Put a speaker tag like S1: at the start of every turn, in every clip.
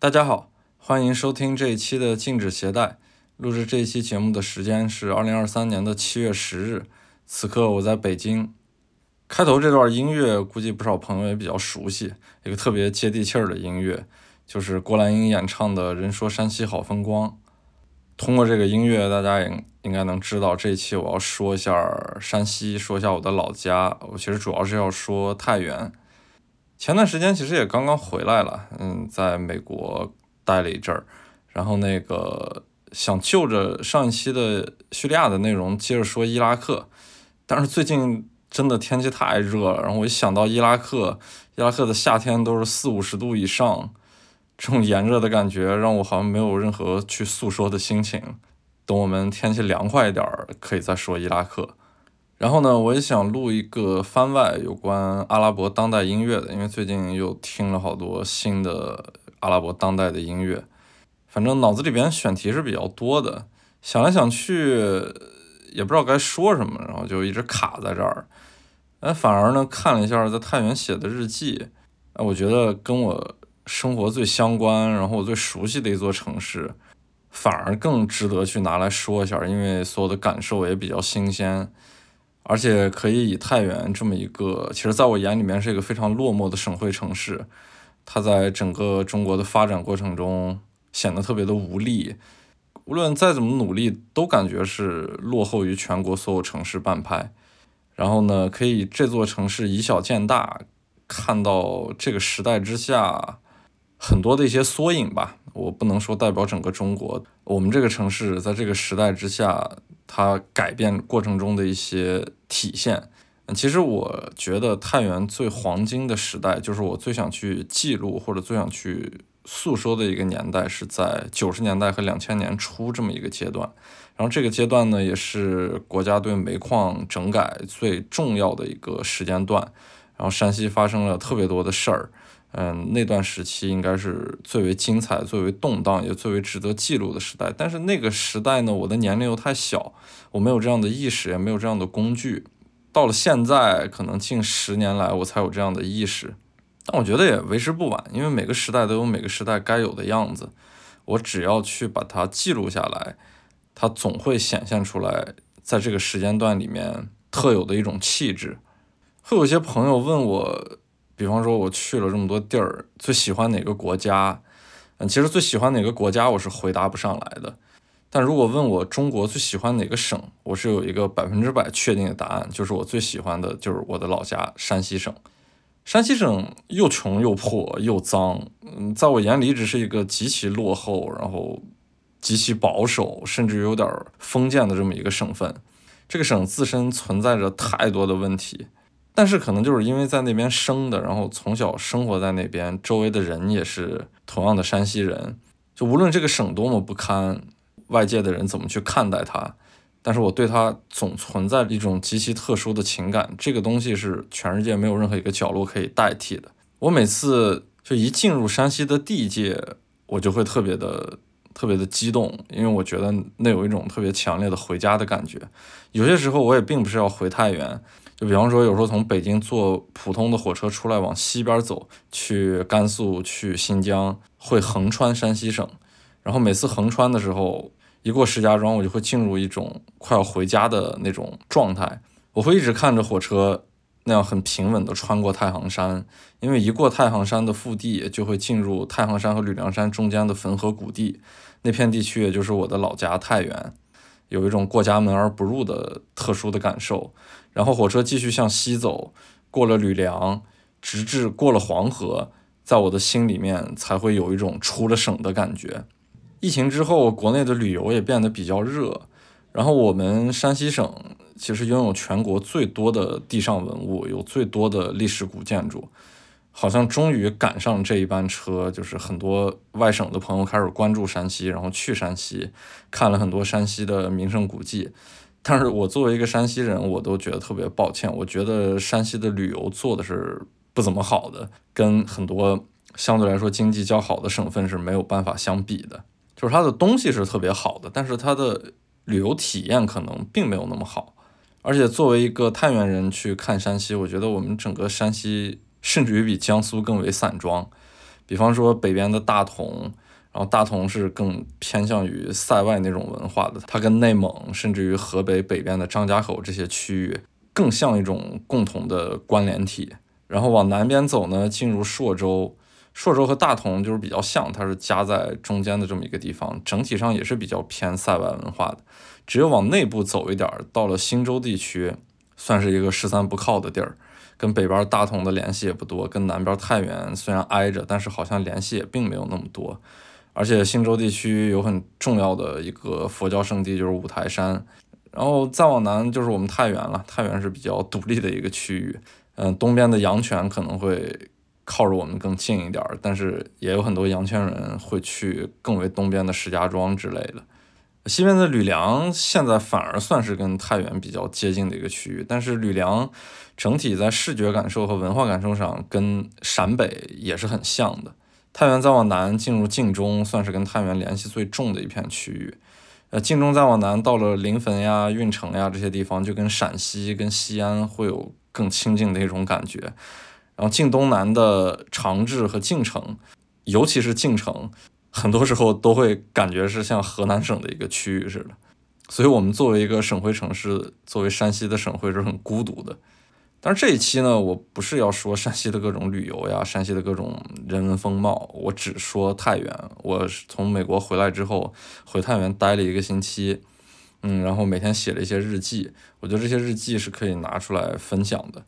S1: 大家好，欢迎收听这一期的禁止携带。录制这一期节目的时间是二零二三年的七月十日，此刻我在北京。开头这段音乐估计不少朋友也比较熟悉，一个特别接地气儿的音乐，就是郭兰英演唱的《人说山西好风光》。通过这个音乐，大家也应该能知道，这一期我要说一下山西，说一下我的老家。我其实主要是要说太原。前段时间其实也刚刚回来了，嗯，在美国待了一阵儿，然后那个想就着上一期的叙利亚的内容接着说伊拉克，但是最近真的天气太热了，然后我一想到伊拉克，伊拉克的夏天都是四五十度以上，这种炎热的感觉让我好像没有任何去诉说的心情。等我们天气凉快一点儿，可以再说伊拉克。然后呢，我也想录一个番外有关阿拉伯当代音乐的，因为最近又听了好多新的阿拉伯当代的音乐，反正脑子里边选题是比较多的，想来想去也不知道该说什么，然后就一直卡在这儿。哎，反而呢，看了一下在太原写的日记，哎，我觉得跟我生活最相关，然后我最熟悉的一座城市，反而更值得去拿来说一下，因为所有的感受也比较新鲜。而且可以以太原这么一个，其实在我眼里面是一个非常落寞的省会城市，它在整个中国的发展过程中显得特别的无力，无论再怎么努力，都感觉是落后于全国所有城市半拍。然后呢，可以这座城市以小见大，看到这个时代之下很多的一些缩影吧。我不能说代表整个中国，我们这个城市在这个时代之下。它改变过程中的一些体现，其实我觉得太原最黄金的时代，就是我最想去记录或者最想去诉说的一个年代，是在九十年代和两千年初这么一个阶段。然后这个阶段呢，也是国家对煤矿整改最重要的一个时间段。然后山西发生了特别多的事儿。嗯，那段时期应该是最为精彩、最为动荡，也最为值得记录的时代。但是那个时代呢，我的年龄又太小，我没有这样的意识，也没有这样的工具。到了现在，可能近十年来我才有这样的意识。但我觉得也为时不晚，因为每个时代都有每个时代该有的样子。我只要去把它记录下来，它总会显现出来，在这个时间段里面特有的一种气质。会有些朋友问我。比方说，我去了这么多地儿，最喜欢哪个国家？嗯，其实最喜欢哪个国家，我是回答不上来的。但如果问我中国最喜欢哪个省，我是有一个百分之百确定的答案，就是我最喜欢的就是我的老家山西省。山西省又穷又破又脏，嗯，在我眼里一直是一个极其落后，然后极其保守，甚至有点封建的这么一个省份。这个省自身存在着太多的问题。但是可能就是因为在那边生的，然后从小生活在那边，周围的人也是同样的山西人，就无论这个省多么不堪，外界的人怎么去看待它，但是我对它总存在一种极其特殊的情感，这个东西是全世界没有任何一个角落可以代替的。我每次就一进入山西的地界，我就会特别的特别的激动，因为我觉得那有一种特别强烈的回家的感觉。有些时候我也并不是要回太原。就比方说，有时候从北京坐普通的火车出来，往西边走，去甘肃、去新疆，会横穿山西省。然后每次横穿的时候，一过石家庄，我就会进入一种快要回家的那种状态。我会一直看着火车那样很平稳地穿过太行山，因为一过太行山的腹地，就会进入太行山和吕梁山中间的汾河谷地，那片地区也就是我的老家太原。有一种过家门而不入的特殊的感受，然后火车继续向西走，过了吕梁，直至过了黄河，在我的心里面才会有一种出了省的感觉。疫情之后，国内的旅游也变得比较热，然后我们山西省其实拥有全国最多的地上文物，有最多的历史古建筑。好像终于赶上这一班车，就是很多外省的朋友开始关注山西，然后去山西看了很多山西的名胜古迹。但是我作为一个山西人，我都觉得特别抱歉，我觉得山西的旅游做的是不怎么好的，跟很多相对来说经济较好的省份是没有办法相比的。就是它的东西是特别好的，但是它的旅游体验可能并没有那么好。而且作为一个太原人去看山西，我觉得我们整个山西。甚至于比江苏更为散装，比方说北边的大同，然后大同是更偏向于塞外那种文化的，它跟内蒙甚至于河北北边的张家口这些区域更像一种共同的关联体。然后往南边走呢，进入朔州，朔州和大同就是比较像，它是夹在中间的这么一个地方，整体上也是比较偏塞外文化的。只有往内部走一点，到了忻州地区，算是一个十三不靠的地儿，跟北边大同的联系也不多，跟南边太原虽然挨着，但是好像联系也并没有那么多。而且忻州地区有很重要的一个佛教圣地，就是五台山。然后再往南就是我们太原了，太原是比较独立的一个区域。嗯，东边的阳泉可能会靠着我们更近一点，但是也有很多阳泉人会去更为东边的石家庄之类的。西边的吕梁现在反而算是跟太原比较接近的一个区域，但是吕梁整体在视觉感受和文化感受上跟陕北也是很像的。太原再往南进入晋中，算是跟太原联系最重的一片区域。呃，晋中再往南到了临汾呀、运城呀这些地方，就跟陕西、跟西安会有。更亲近的一种感觉，然后晋东南的长治和晋城，尤其是晋城，很多时候都会感觉是像河南省的一个区域似的。所以，我们作为一个省会城市，作为山西的省会是很孤独的。但是这一期呢，我不是要说山西的各种旅游呀，山西的各种人文风貌，我只说太原。我从美国回来之后，回太原待了一个星期。嗯，然后每天写了一些日记，我觉得这些日记是可以拿出来分享的。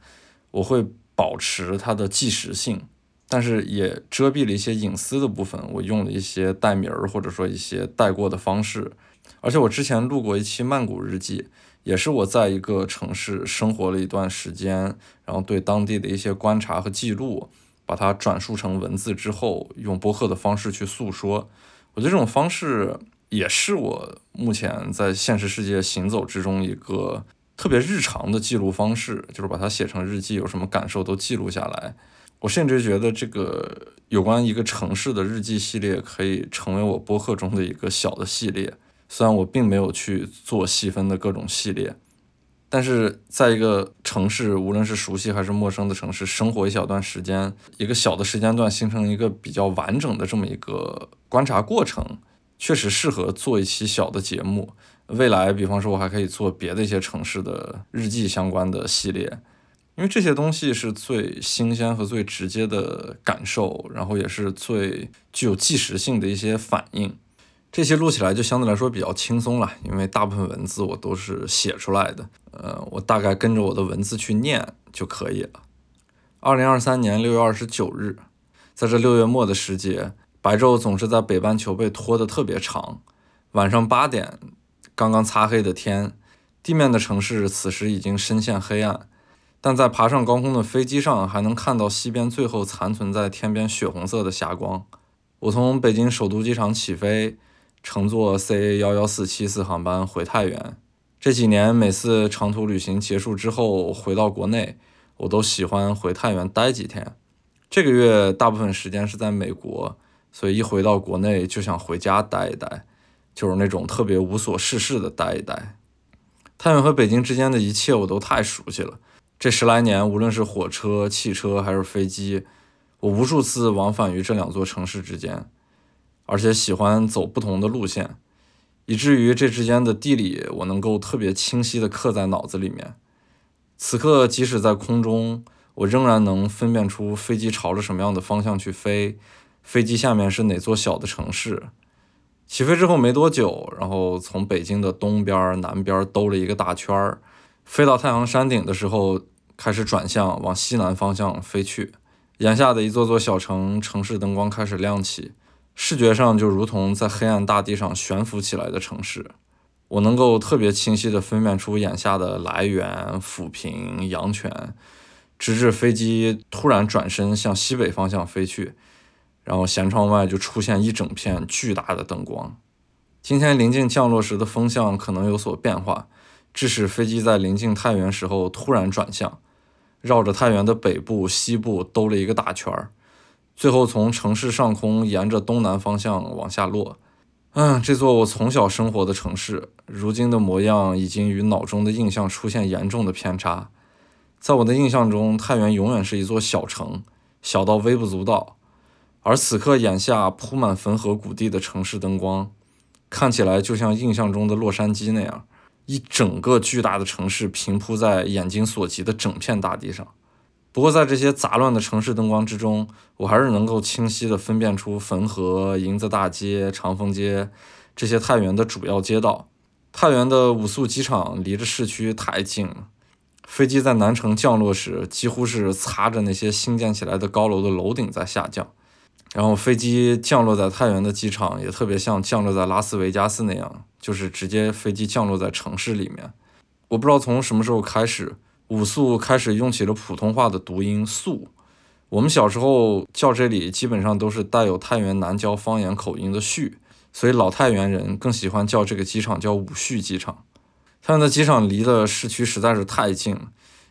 S1: 我会保持它的即时性，但是也遮蔽了一些隐私的部分。我用了一些代名儿或者说一些带过的方式。而且我之前录过一期曼谷日记，也是我在一个城市生活了一段时间，然后对当地的一些观察和记录，把它转述成文字之后，用播客的方式去诉说。我觉得这种方式。也是我目前在现实世界行走之中一个特别日常的记录方式，就是把它写成日记，有什么感受都记录下来。我甚至觉得这个有关一个城市的日记系列可以成为我播客中的一个小的系列。虽然我并没有去做细分的各种系列，但是在一个城市，无论是熟悉还是陌生的城市，生活一小段时间，一个小的时间段，形成一个比较完整的这么一个观察过程。确实适合做一期小的节目。未来，比方说，我还可以做别的一些城市的日记相关的系列，因为这些东西是最新鲜和最直接的感受，然后也是最具有即时性的一些反应。这些录起来就相对来说比较轻松了，因为大部分文字我都是写出来的，呃，我大概跟着我的文字去念就可以了。二零二三年六月二十九日，在这六月末的时节。白昼总是在北半球被拖得特别长，晚上八点，刚刚擦黑的天，地面的城市此时已经深陷黑暗，但在爬上高空的飞机上，还能看到西边最后残存在天边血红色的霞光。我从北京首都机场起飞，乘坐 CA 幺幺四七四航班回太原。这几年每次长途旅行结束之后回到国内，我都喜欢回太原待几天。这个月大部分时间是在美国。所以一回到国内就想回家待一待，就是那种特别无所事事的待一待。太原和北京之间的一切我都太熟悉了。这十来年，无论是火车、汽车还是飞机，我无数次往返于这两座城市之间，而且喜欢走不同的路线，以至于这之间的地理我能够特别清晰地刻在脑子里面。此刻，即使在空中，我仍然能分辨出飞机朝着什么样的方向去飞。飞机下面是哪座小的城市？起飞之后没多久，然后从北京的东边、南边兜了一个大圈儿，飞到太行山顶的时候，开始转向往西南方向飞去。眼下的一座座小城，城市灯光开始亮起，视觉上就如同在黑暗大地上悬浮起来的城市。我能够特别清晰地分辨出眼下的来源、抚平、阳泉，直至飞机突然转身向西北方向飞去。然后舷窗外就出现一整片巨大的灯光。今天临近降落时的风向可能有所变化，致使飞机在临近太原时候突然转向，绕着太原的北部、西部兜了一个大圈儿，最后从城市上空沿着东南方向往下落。嗯，这座我从小生活的城市，如今的模样已经与脑中的印象出现严重的偏差。在我的印象中，太原永远是一座小城，小到微不足道。而此刻眼下铺满汾河谷地的城市灯光，看起来就像印象中的洛杉矶那样，一整个巨大的城市平铺在眼睛所及的整片大地上。不过在这些杂乱的城市灯光之中，我还是能够清晰地分辨出汾河、银子大街、长风街这些太原的主要街道。太原的武宿机场离着市区太近了，飞机在南城降落时，几乎是擦着那些新建起来的高楼的楼顶在下降。然后飞机降落在太原的机场，也特别像降落在拉斯维加斯那样，就是直接飞机降落在城市里面。我不知道从什么时候开始，五宿开始用起了普通话的读音“宿”。我们小时候叫这里，基本上都是带有太原南郊方言口音的“序”。所以老太原人更喜欢叫这个机场叫五序机场。太原的机场离的市区实在是太近了，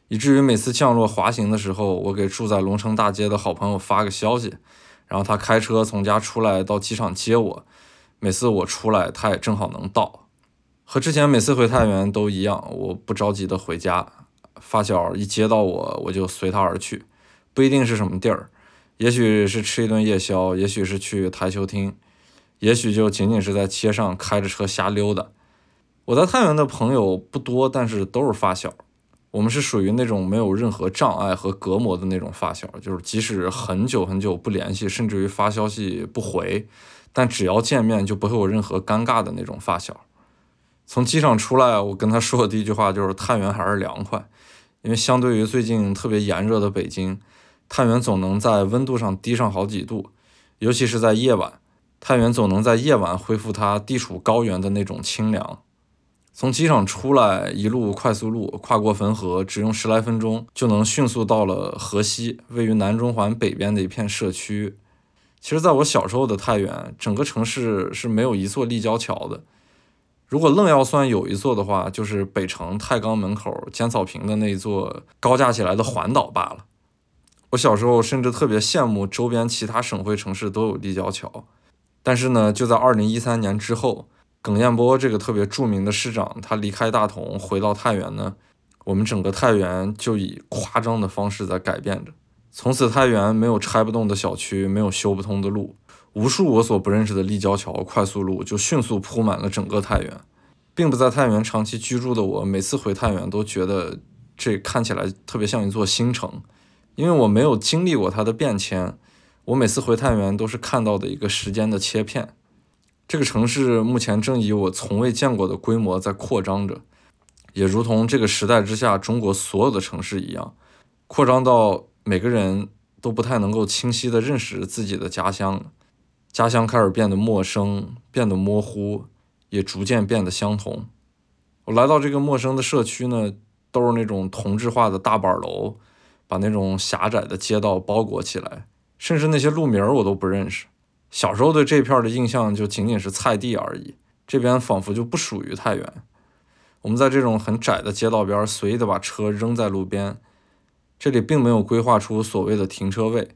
S1: 以至于每次降落滑行的时候，我给住在龙城大街的好朋友发个消息，然后他开车从家出来到机场接我。每次我出来，他也正好能到。和之前每次回太原都一样，我不着急的回家。发小一接到我，我就随他而去，不一定是什么地儿，也许是吃一顿夜宵，也许是去台球厅。也许就仅仅是在街上开着车瞎溜达。我在太原的朋友不多，但是都是发小。我们是属于那种没有任何障碍和隔膜的那种发小，就是即使很久很久不联系，甚至于发消息不回，但只要见面就不会有任何尴尬的那种发小。从机场出来，我跟他说的第一句话就是太原还是凉快，因为相对于最近特别炎热的北京，太原总能在温度上低上好几度，尤其是在夜晚。太原总能在夜晚恢复它地处高原的那种清凉。从机场出来，一路快速路跨过汾河，只用十来分钟就能迅速到了河西，位于南中环北边的一片社区。其实，在我小时候的太原，整个城市是没有一座立交桥的。如果愣要算有一座的话，就是北城太钢门口尖草坪的那一座高架起来的环岛罢了。我小时候甚至特别羡慕周边其他省会城市都有立交桥。但是呢，就在二零一三年之后，耿彦波这个特别著名的市长，他离开大同回到太原呢，我们整个太原就以夸张的方式在改变着。从此，太原没有拆不动的小区，没有修不通的路，无数我所不认识的立交桥、快速路就迅速铺满了整个太原。并不在太原长期居住的我，每次回太原都觉得这看起来特别像一座新城，因为我没有经历过它的变迁。我每次回太原都是看到的一个时间的切片。这个城市目前正以我从未见过的规模在扩张着，也如同这个时代之下中国所有的城市一样，扩张到每个人都不太能够清晰地认识自己的家乡。家乡开始变得陌生，变得模糊，也逐渐变得相同。我来到这个陌生的社区呢，都是那种同质化的大板楼，把那种狭窄的街道包裹起来。甚至那些路名我都不认识。小时候对这片的印象就仅仅是菜地而已。这边仿佛就不属于太原。我们在这种很窄的街道边随意的把车扔在路边，这里并没有规划出所谓的停车位。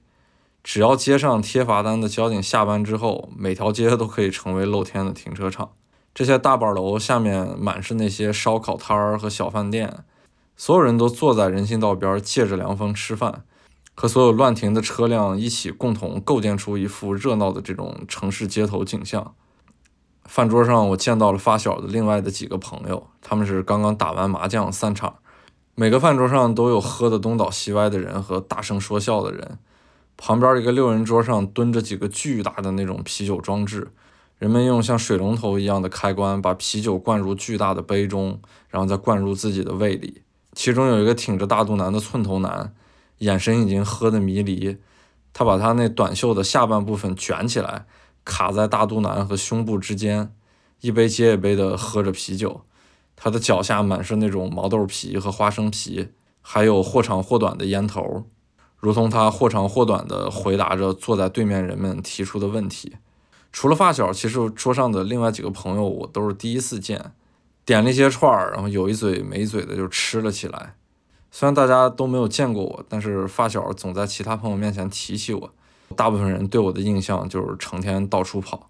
S1: 只要街上贴罚单的交警下班之后，每条街都可以成为露天的停车场。这些大板楼下面满是那些烧烤摊儿和小饭店，所有人都坐在人行道边借着凉风吃饭。和所有乱停的车辆一起，共同构建出一幅热闹的这种城市街头景象。饭桌上，我见到了发小的另外的几个朋友，他们是刚刚打完麻将散场。每个饭桌上都有喝得东倒西歪的人和大声说笑的人。旁边一个六人桌上蹲着几个巨大的那种啤酒装置，人们用像水龙头一样的开关把啤酒灌入巨大的杯中，然后再灌入自己的胃里。其中有一个挺着大肚腩的寸头男。眼神已经喝得迷离，他把他那短袖的下半部分卷起来，卡在大肚腩和胸部之间，一杯接一杯地喝着啤酒。他的脚下满是那种毛豆皮和花生皮，还有或长或短的烟头，如同他或长或短地回答着坐在对面人们提出的问题。除了发小，其实桌上的另外几个朋友我都是第一次见，点了一些串儿，然后有一嘴没一嘴的就吃了起来。虽然大家都没有见过我，但是发小总在其他朋友面前提起我。大部分人对我的印象就是成天到处跑。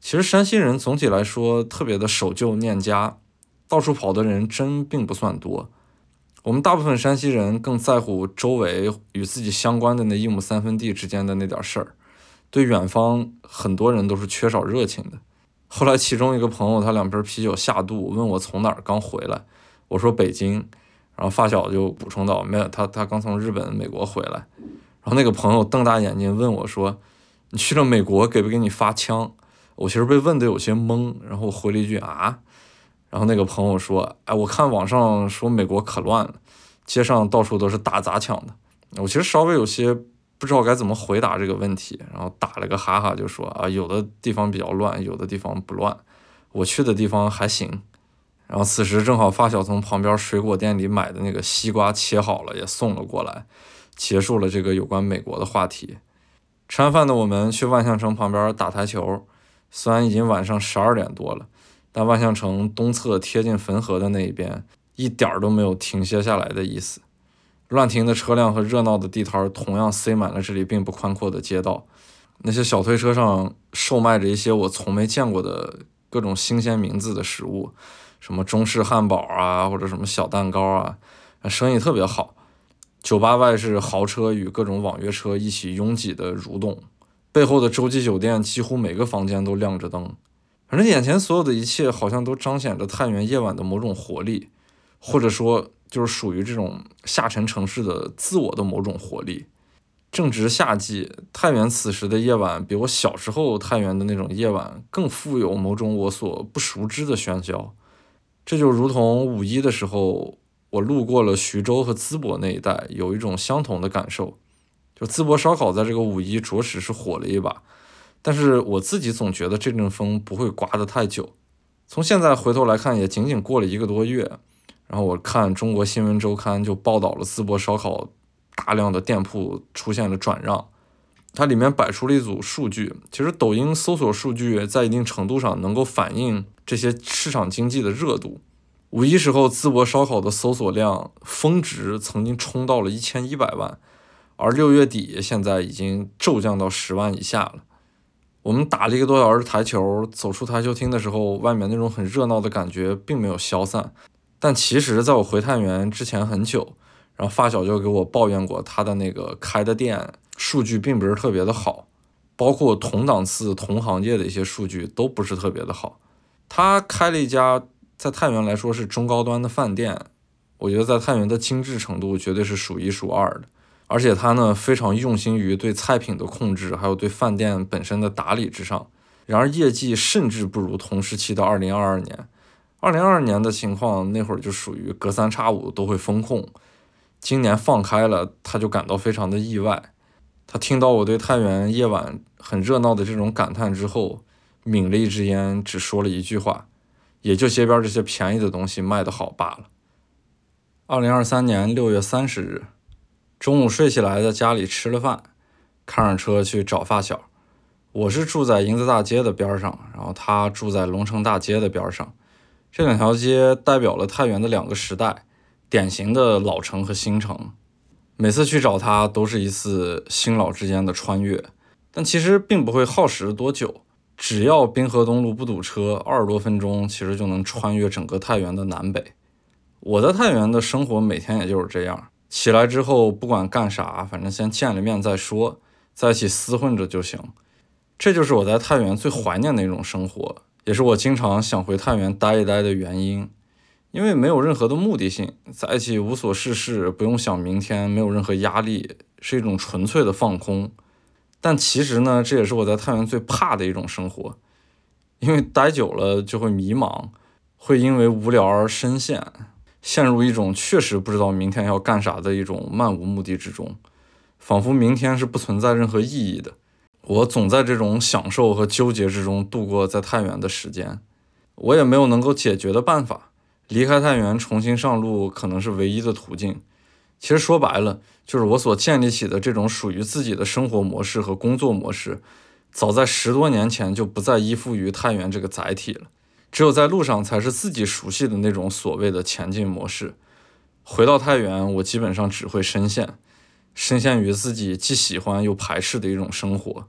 S1: 其实山西人总体来说特别的守旧念家，到处跑的人真并不算多。我们大部分山西人更在乎周围与自己相关的那一亩三分地之间的那点事儿，对远方很多人都是缺少热情的。后来其中一个朋友他两瓶啤酒下肚，问我从哪儿刚回来，我说北京，然后发小就补充道没有，他他刚从日本、美国回来。然后那个朋友瞪大眼睛问我说：“你去了美国给不给你发枪？”我其实被问的有些懵，然后回了一句啊。然后那个朋友说：“哎，我看网上说美国可乱了，街上到处都是打砸抢的。”我其实稍微有些不知道该怎么回答这个问题，然后打了个哈哈就说：“啊，有的地方比较乱，有的地方不乱。我去的地方还行。”然后此时正好发小从旁边水果店里买的那个西瓜切好了也送了过来，结束了这个有关美国的话题。吃完饭的我们去万象城旁边打台球，虽然已经晚上十二点多了。但万象城东侧贴近汾河的那一边，一点儿都没有停歇下来的意思。乱停的车辆和热闹的地摊同样塞满了这里并不宽阔的街道。那些小推车上售卖着一些我从没见过的各种新鲜名字的食物，什么中式汉堡啊，或者什么小蛋糕啊，生意特别好。酒吧外是豪车与各种网约车一起拥挤的蠕动，背后的洲际酒店几乎每个房间都亮着灯。反正眼前所有的一切好像都彰显着太原夜晚的某种活力，或者说就是属于这种下沉城市的自我的某种活力。正值夏季，太原此时的夜晚比我小时候太原的那种夜晚更富有某种我所不熟知的喧嚣。这就如同五一的时候，我路过了徐州和淄博那一带，有一种相同的感受。就淄博烧烤在这个五一着实是火了一把。但是我自己总觉得这阵风不会刮得太久。从现在回头来看，也仅仅过了一个多月。然后我看中国新闻周刊就报道了淄博烧烤大量的店铺出现了转让，它里面摆出了一组数据。其实抖音搜索数据在一定程度上能够反映这些市场经济的热度。五一时候淄博烧烤的搜索量峰值曾经冲到了一千一百万，而六月底现在已经骤降到十万以下了。我们打了一个多小时台球，走出台球厅的时候，外面那种很热闹的感觉并没有消散。但其实，在我回太原之前很久，然后发小就给我抱怨过，他的那个开的店数据并不是特别的好，包括同档次、同行业的一些数据都不是特别的好。他开了一家在太原来说是中高端的饭店，我觉得在太原的精致程度绝对是数一数二的。而且他呢非常用心于对菜品的控制，还有对饭店本身的打理之上。然而业绩甚至不如同时期的二零二二年。二零二二年的情况那会儿就属于隔三差五都会封控，今年放开了，他就感到非常的意外。他听到我对太原夜晚很热闹的这种感叹之后，抿了一支烟，只说了一句话：“也就街边这些便宜的东西卖得好罢了。”二零二三年六月三十日。中午睡起来，在家里吃了饭，开上车去找发小。我是住在银子大街的边上，然后他住在龙城大街的边上。这两条街代表了太原的两个时代，典型的老城和新城。每次去找他，都是一次新老之间的穿越。但其实并不会耗时多久，只要滨河东路不堵车，二十多分钟其实就能穿越整个太原的南北。我在太原的生活，每天也就是这样。起来之后，不管干啥，反正先见了面再说，在一起厮混着就行。这就是我在太原最怀念的一种生活，也是我经常想回太原待一待的原因。因为没有任何的目的性，在一起无所事事，不用想明天，没有任何压力，是一种纯粹的放空。但其实呢，这也是我在太原最怕的一种生活，因为待久了就会迷茫，会因为无聊而深陷。陷入一种确实不知道明天要干啥的一种漫无目的之中，仿佛明天是不存在任何意义的。我总在这种享受和纠结之中度过在太原的时间，我也没有能够解决的办法。离开太原重新上路可能是唯一的途径。其实说白了，就是我所建立起的这种属于自己的生活模式和工作模式，早在十多年前就不再依附于太原这个载体了。只有在路上才是自己熟悉的那种所谓的前进模式。回到太原，我基本上只会深陷，深陷于自己既喜欢又排斥的一种生活。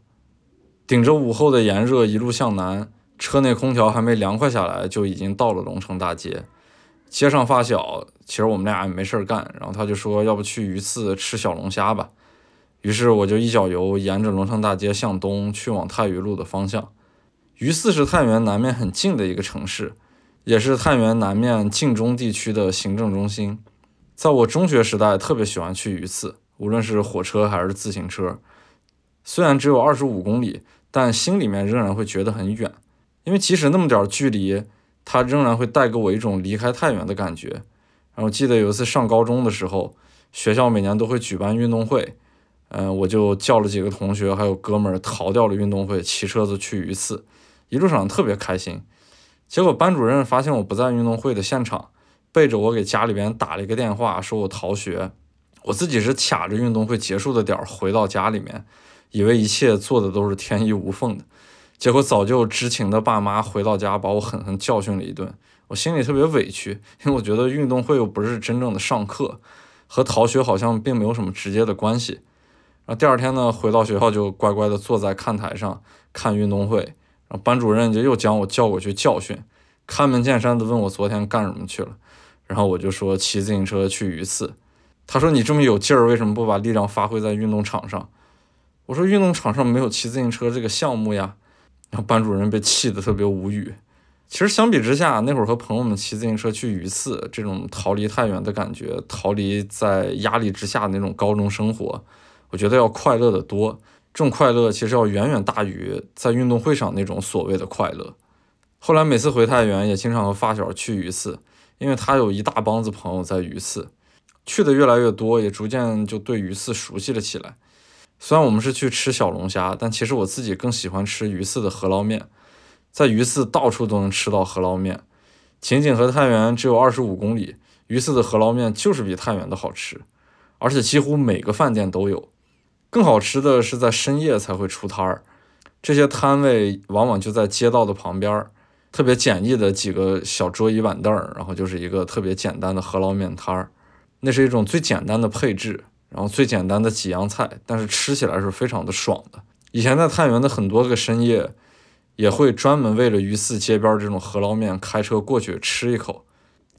S1: 顶着午后的炎热，一路向南，车内空调还没凉快下来，就已经到了龙城大街。街上发小，其实我们俩也没事儿干，然后他就说，要不去鱼刺吃小龙虾吧。于是我就一脚油，沿着龙城大街向东去往太榆路的方向。榆次是太原南面很近的一个城市，也是太原南面晋中地区的行政中心。在我中学时代，特别喜欢去榆次，无论是火车还是自行车。虽然只有二十五公里，但心里面仍然会觉得很远，因为即使那么点距离，它仍然会带给我一种离开太原的感觉。然后记得有一次上高中的时候，学校每年都会举办运动会。嗯，我就叫了几个同学，还有哥们儿逃掉了运动会，骑车子去榆次，一路上特别开心。结果班主任发现我不在运动会的现场，背着我给家里边打了一个电话，说我逃学。我自己是卡着运动会结束的点儿回到家里面，以为一切做的都是天衣无缝的。结果早就知情的爸妈回到家把我狠狠教训了一顿，我心里特别委屈，因为我觉得运动会又不是真正的上课，和逃学好像并没有什么直接的关系。然后第二天呢，回到学校就乖乖的坐在看台上看运动会。然后班主任就又将我叫过去教训，开门见山的问我昨天干什么去了。然后我就说骑自行车去榆次。他说你这么有劲儿，为什么不把力量发挥在运动场上？我说运动场上没有骑自行车这个项目呀。然后班主任被气得特别无语。其实相比之下，那会儿和朋友们骑自行车去榆次，这种逃离太原的感觉，逃离在压力之下的那种高中生活。我觉得要快乐的多，这种快乐其实要远远大于在运动会上那种所谓的快乐。后来每次回太原，也经常和发小去榆次，因为他有一大帮子朋友在榆次，去的越来越多，也逐渐就对榆次熟悉了起来。虽然我们是去吃小龙虾，但其实我自己更喜欢吃榆次的饸捞面，在榆次到处都能吃到饸捞面，仅仅和太原只有二十五公里，榆次的饸捞面就是比太原的好吃，而且几乎每个饭店都有。更好吃的是在深夜才会出摊儿，这些摊位往往就在街道的旁边儿，特别简易的几个小桌椅板凳儿，然后就是一个特别简单的饸捞面摊儿，那是一种最简单的配置，然后最简单的几样菜，但是吃起来是非常的爽的。以前在太原的很多个深夜，也会专门为了鱼肆街边这种饸捞面开车过去吃一口，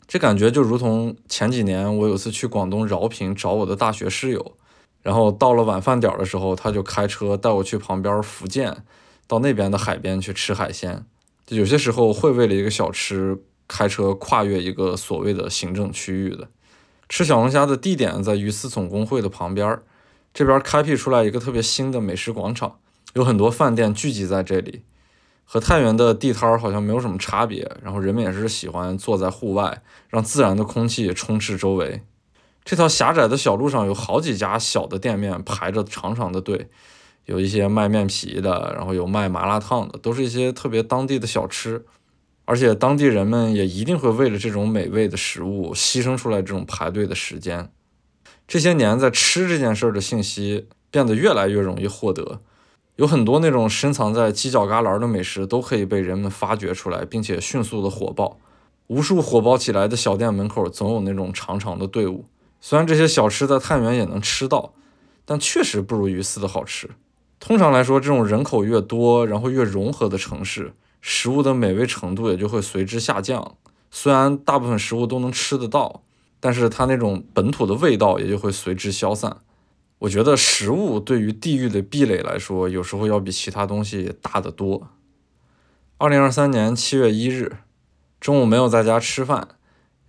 S1: 这感觉就如同前几年我有次去广东饶平找我的大学室友。然后到了晚饭点的时候，他就开车带我去旁边福建，到那边的海边去吃海鲜。有些时候会为了一个小吃开车跨越一个所谓的行政区域的。吃小龙虾的地点在鱼丝总工会的旁边儿，这边开辟出来一个特别新的美食广场，有很多饭店聚集在这里，和太原的地摊儿好像没有什么差别。然后人们也是喜欢坐在户外，让自然的空气充斥周围。这条狭窄的小路上有好几家小的店面排着长长的队，有一些卖面皮的，然后有卖麻辣烫的，都是一些特别当地的小吃。而且当地人们也一定会为了这种美味的食物牺牲出来这种排队的时间。这些年，在吃这件事儿的信息变得越来越容易获得，有很多那种深藏在犄角旮旯的美食都可以被人们发掘出来，并且迅速的火爆。无数火爆起来的小店门口总有那种长长的队伍。虽然这些小吃在太原也能吃到，但确实不如鱼丝的好吃。通常来说，这种人口越多，然后越融合的城市，食物的美味程度也就会随之下降。虽然大部分食物都能吃得到，但是它那种本土的味道也就会随之消散。我觉得食物对于地域的壁垒来说，有时候要比其他东西大得多。二零二三年七月一日中午没有在家吃饭。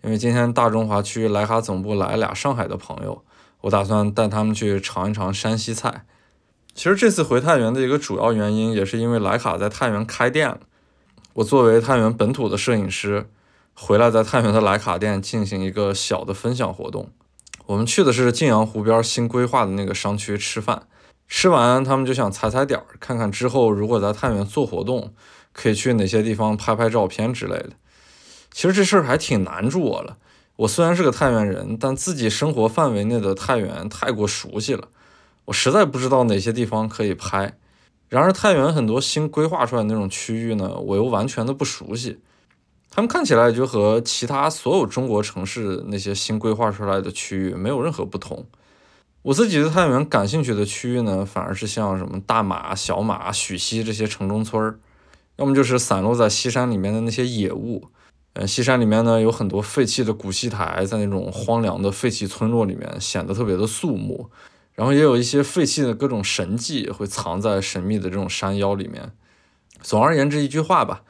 S1: 因为今天大中华区莱卡总部来俩上海的朋友，我打算带他们去尝一尝山西菜。其实这次回太原的一个主要原因，也是因为莱卡在太原开店了。我作为太原本土的摄影师，回来在太原的莱卡店进行一个小的分享活动。我们去的是晋阳湖边新规划的那个商区吃饭，吃完他们就想踩踩点儿，看看之后如果在太原做活动，可以去哪些地方拍拍照片之类的。其实这事儿还挺难住我了。我虽然是个太原人，但自己生活范围内的太原太过熟悉了，我实在不知道哪些地方可以拍。然而太原很多新规划出来那种区域呢，我又完全的不熟悉。他们看起来就和其他所有中国城市那些新规划出来的区域没有任何不同。我自己对太原感兴趣的区域呢，反而是像什么大马、小马、许溪这些城中村儿，要么就是散落在西山里面的那些野物。呃，西山里面呢有很多废弃的古戏台，在那种荒凉的废弃村落里面显得特别的肃穆。然后也有一些废弃的各种神迹会藏在神秘的这种山腰里面。总而言之，一句话吧，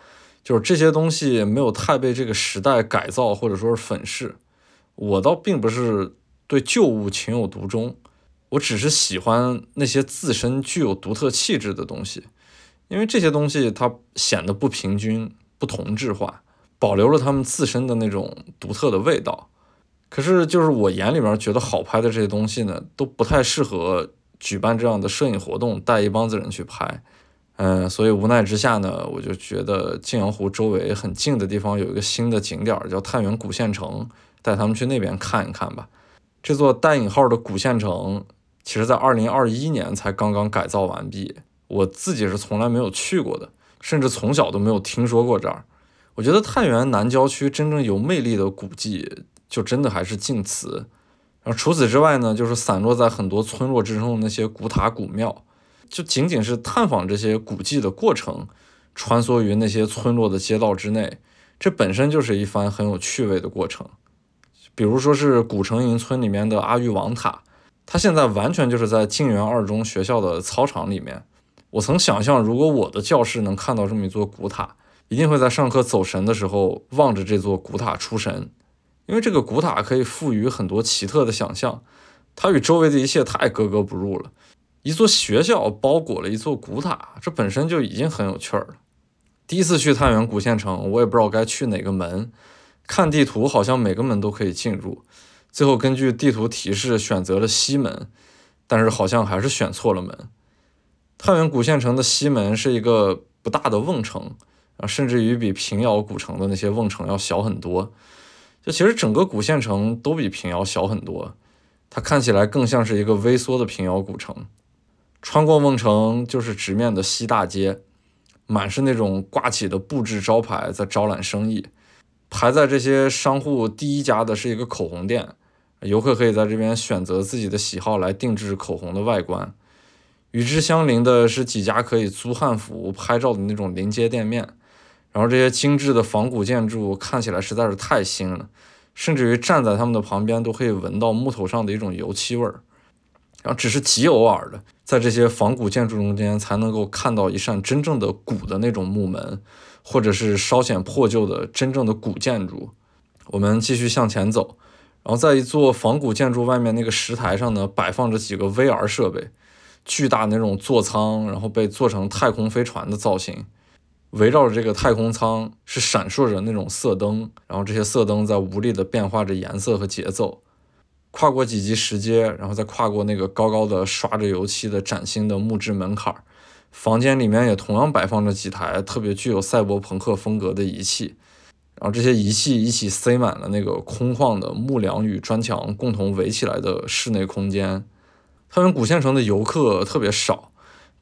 S1: 就是这些东西没有太被这个时代改造或者说是粉饰。我倒并不是对旧物情有独钟，我只是喜欢那些自身具有独特气质的东西，因为这些东西它显得不平均、不同质化，保留了它们自身的那种独特的味道。可是，就是我眼里面觉得好拍的这些东西呢，都不太适合举办这样的摄影活动，带一帮子人去拍。嗯，所以无奈之下呢，我就觉得晋阳湖周围很近的地方有一个新的景点，叫太原古县城。带他们去那边看一看吧。这座带引号的古县城，其实在二零二一年才刚刚改造完毕。我自己是从来没有去过的，甚至从小都没有听说过这儿。我觉得太原南郊区真正有魅力的古迹，就真的还是晋祠。然后除此之外呢，就是散落在很多村落之中的那些古塔古庙。就仅仅是探访这些古迹的过程，穿梭于那些村落的街道之内，这本身就是一番很有趣味的过程。比如说是古城营村里面的阿育王塔，它现在完全就是在晋源二中学校的操场里面。我曾想象，如果我的教室能看到这么一座古塔，一定会在上课走神的时候望着这座古塔出神，因为这个古塔可以赋予很多奇特的想象，它与周围的一切太格格不入了。一座学校包裹了一座古塔，这本身就已经很有趣儿了。第一次去太原古县城，我也不知道该去哪个门。看地图，好像每个门都可以进入，最后根据地图提示选择了西门，但是好像还是选错了门。太原古县城的西门是一个不大的瓮城，啊，甚至于比平遥古城的那些瓮城要小很多。就其实整个古县城都比平遥小很多，它看起来更像是一个微缩的平遥古城。穿过瓮城就是直面的西大街，满是那种挂起的布置招牌在招揽生意。排在这些商户第一家的是一个口红店，游客可以在这边选择自己的喜好来定制口红的外观。与之相邻的是几家可以租汉服拍照的那种临街店面。然后这些精致的仿古建筑看起来实在是太新了，甚至于站在他们的旁边都可以闻到木头上的一种油漆味儿。然后只是极偶尔的，在这些仿古建筑中间才能够看到一扇真正的古的那种木门。或者是稍显破旧的真正的古建筑，我们继续向前走，然后在一座仿古建筑外面那个石台上呢，摆放着几个 VR 设备，巨大那种座舱，然后被做成太空飞船的造型，围绕着这个太空舱是闪烁着那种色灯，然后这些色灯在无力的变化着颜色和节奏。跨过几级石阶，然后再跨过那个高高的刷着油漆的崭新的木质门槛儿。房间里面也同样摆放着几台特别具有赛博朋克风格的仪器，然后这些仪器一起塞满了那个空旷的木梁与砖墙共同围起来的室内空间。他们古县城的游客特别少，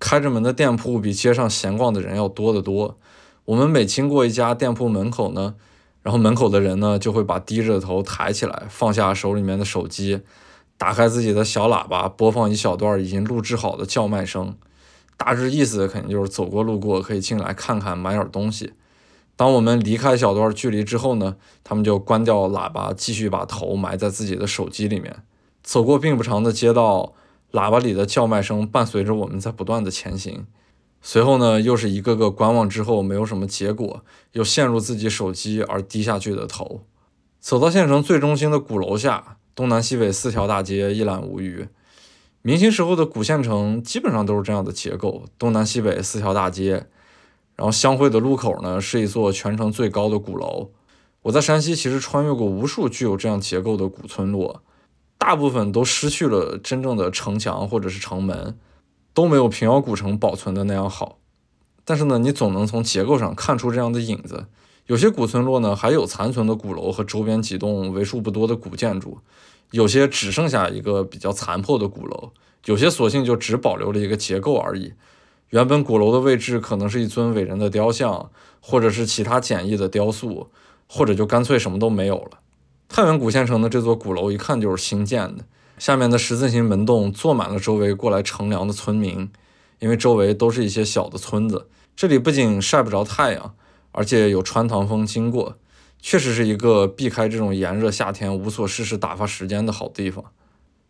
S1: 开着门的店铺比街上闲逛的人要多得多。我们每经过一家店铺门口呢，然后门口的人呢就会把低着的头抬起来，放下手里面的手机，打开自己的小喇叭，播放一小段已经录制好的叫卖声。大致意思肯定就是走过路过可以进来看看买点东西。当我们离开小段距离之后呢，他们就关掉喇叭，继续把头埋在自己的手机里面。走过并不长的街道，喇叭里的叫卖声伴随着我们在不断的前行。随后呢，又是一个个观望之后没有什么结果，又陷入自己手机而低下去的头。走到县城最中心的鼓楼下，东南西北四条大街一览无余。明清时候的古县城基本上都是这样的结构，东南西北四条大街，然后相会的路口呢是一座全城最高的鼓楼。我在山西其实穿越过无数具有这样结构的古村落，大部分都失去了真正的城墙或者是城门，都没有平遥古城保存的那样好。但是呢，你总能从结构上看出这样的影子。有些古村落呢还有残存的古楼和周边几栋为数不多的古建筑。有些只剩下一个比较残破的鼓楼，有些索性就只保留了一个结构而已。原本鼓楼的位置可能是一尊伟人的雕像，或者是其他简易的雕塑，或者就干脆什么都没有了。太原古县城的这座鼓楼一看就是新建的，下面的十字形门洞坐满了周围过来乘凉的村民，因为周围都是一些小的村子，这里不仅晒不着太阳，而且有穿堂风经过。确实是一个避开这种炎热夏天无所事事打发时间的好地方。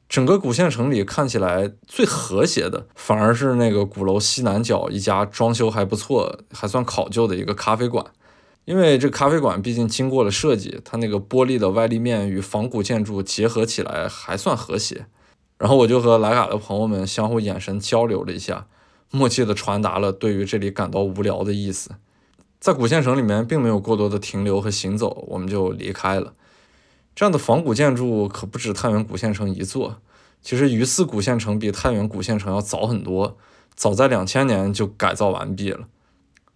S1: 整个古县城里看起来最和谐的，反而是那个鼓楼西南角一家装修还不错、还算考究的一个咖啡馆。因为这咖啡馆毕竟经过了设计，它那个玻璃的外立面与仿古建筑结合起来还算和谐。然后我就和莱卡的朋友们相互眼神交流了一下，默契地传达了对于这里感到无聊的意思。在古县城里面并没有过多的停留和行走，我们就离开了。这样的仿古建筑可不止太原古县城一座。其实榆次古县城比太原古县城要早很多，早在两千年就改造完毕了。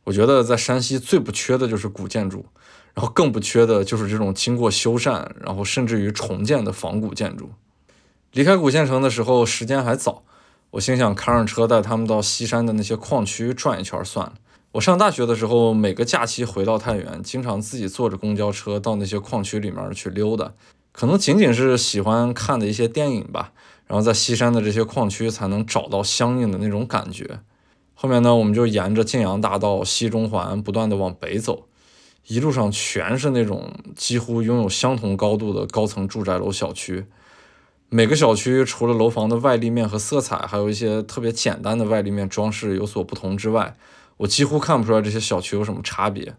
S1: 我觉得在山西最不缺的就是古建筑，然后更不缺的就是这种经过修缮，然后甚至于重建的仿古建筑。离开古县城的时候时间还早，我心想开上车带他们到西山的那些矿区转一圈算了。我上大学的时候，每个假期回到太原，经常自己坐着公交车到那些矿区里面去溜达，可能仅仅是喜欢看的一些电影吧。然后在西山的这些矿区才能找到相应的那种感觉。后面呢，我们就沿着晋阳大道西中环不断的往北走，一路上全是那种几乎拥有相同高度的高层住宅楼小区。每个小区除了楼房的外立面和色彩，还有一些特别简单的外立面装饰有所不同之外，我几乎看不出来这些小区有什么差别。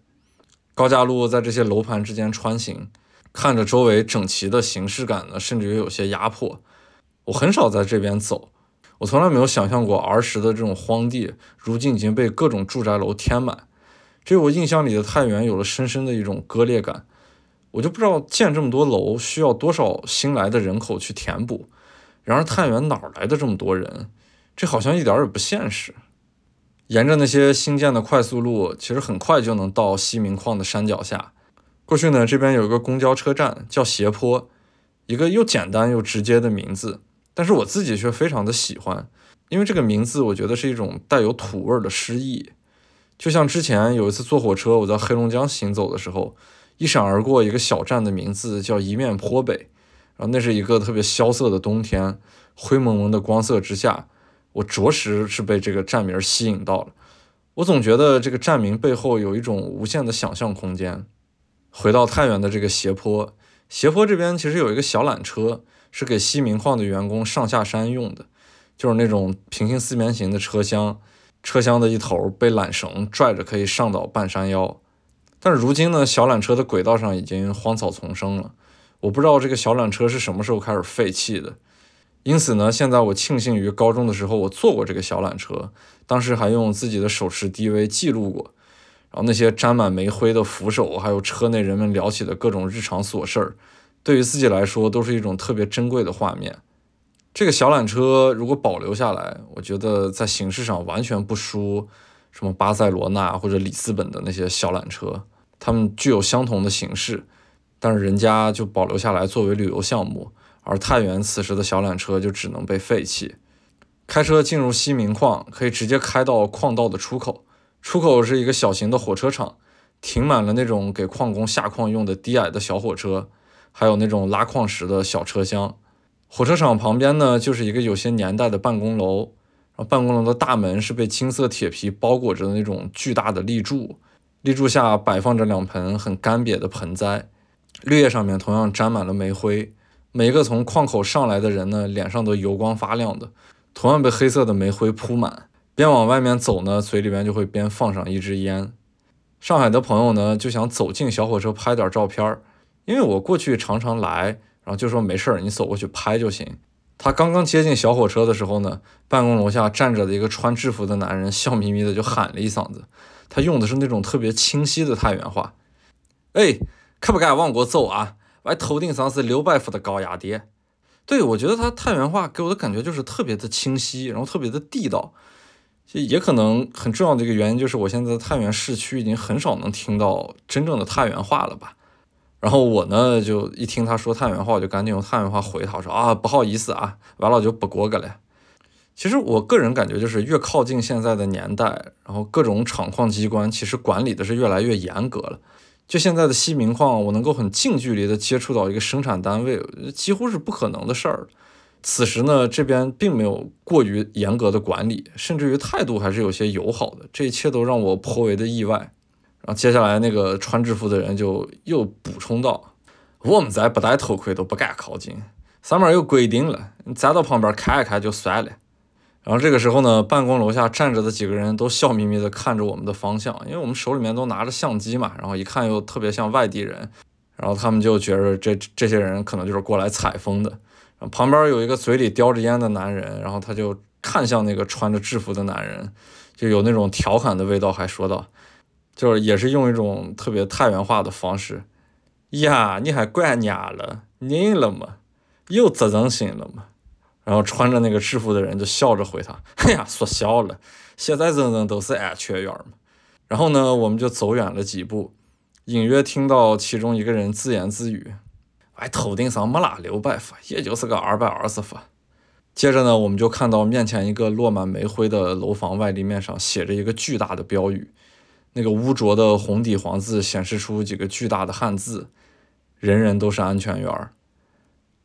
S1: 高架路在这些楼盘之间穿行，看着周围整齐的形式感呢，甚至于有些压迫。我很少在这边走，我从来没有想象过儿时的这种荒地，如今已经被各种住宅楼填满，这我印象里的太原有了深深的一种割裂感。我就不知道建这么多楼需要多少新来的人口去填补，然而太原哪来的这么多人？这好像一点也不现实。沿着那些新建的快速路，其实很快就能到西明矿的山脚下。过去呢，这边有一个公交车站叫斜坡，一个又简单又直接的名字。但是我自己却非常的喜欢，因为这个名字我觉得是一种带有土味的诗意。就像之前有一次坐火车，我在黑龙江行走的时候，一闪而过一个小站的名字叫一面坡北，然后那是一个特别萧瑟的冬天，灰蒙蒙的光色之下，我着实是被这个站名吸引到了。我总觉得这个站名背后有一种无限的想象空间。回到太原的这个斜坡，斜坡这边其实有一个小缆车。是给西明矿的员工上下山用的，就是那种平行四边形的车厢，车厢的一头被缆绳拽着，可以上到半山腰。但是如今呢，小缆车的轨道上已经荒草丛生了，我不知道这个小缆车是什么时候开始废弃的。因此呢，现在我庆幸于高中的时候我坐过这个小缆车，当时还用自己的手持 DV 记录过，然后那些沾满煤灰的扶手，还有车内人们聊起的各种日常琐事儿。对于自己来说，都是一种特别珍贵的画面。这个小缆车如果保留下来，我觉得在形式上完全不输什么巴塞罗那或者里斯本的那些小缆车。它们具有相同的形式，但是人家就保留下来作为旅游项目，而太原此时的小缆车就只能被废弃。开车进入西明矿，可以直接开到矿道的出口，出口是一个小型的火车场，停满了那种给矿工下矿用的低矮的小火车。还有那种拉矿石的小车厢，火车厂旁边呢就是一个有些年代的办公楼，然后办公楼的大门是被青色铁皮包裹着的那种巨大的立柱，立柱下摆放着两盆很干瘪的盆栽，绿叶上面同样沾满了煤灰，每一个从矿口上来的人呢脸上都油光发亮的，同样被黑色的煤灰铺满，边往外面走呢嘴里面就会边放上一支烟。上海的朋友呢就想走进小火车拍点照片儿。因为我过去常常来，然后就说没事儿，你走过去拍就行。他刚刚接近小火车的时候呢，办公楼下站着的一个穿制服的男人笑眯眯的就喊了一嗓子，他用的是那种特别清晰的太原话：“哎，可不敢往过走啊，我头顶上是刘百伏的高压电。”对我觉得他太原话给我的感觉就是特别的清晰，然后特别的地道。也可能很重要的一个原因就是我现在太原市区已经很少能听到真正的太原话了吧。然后我呢，就一听他说太原话，我就赶紧用太原话回他，我说啊，不好意思啊，完了我就不过个了。其实我个人感觉，就是越靠近现在的年代，然后各种厂矿机关其实管理的是越来越严格了。就现在的西明矿，我能够很近距离的接触到一个生产单位，几乎是不可能的事儿。此时呢，这边并没有过于严格的管理，甚至于态度还是有些友好的，这一切都让我颇为的意外。然后接下来那个穿制服的人就又补充道：“我们在不戴头盔都不敢靠近，上面有规定了，你站到旁边看一看就算了。然后这个时候呢，办公楼下站着的几个人都笑眯眯的看着我们的方向，因为我们手里面都拿着相机嘛，然后一看又特别像外地人，然后他们就觉得这这些人可能就是过来采风的。然后旁边有一个嘴里叼着烟的男人，然后他就看向那个穿着制服的男人，就有那种调侃的味道，还说道，就是也是用一种特别太原话的方式，呀，你还管伢了，您了吗？有责任心了吗？然后穿着那个制服的人就笑着回他：“哎呀，说笑了，现在人人都是安全员嘛。”然后呢，我们就走远了几步，隐约听到其中一个人自言自语：“哎，头顶上没拉六百伏，也就是个二百二十伏。”接着呢，我们就看到面前一个落满煤灰的楼房外立面上写着一个巨大的标语，那个污浊的红底黄字显示出几个巨大的汉字：“人人都是安全员。”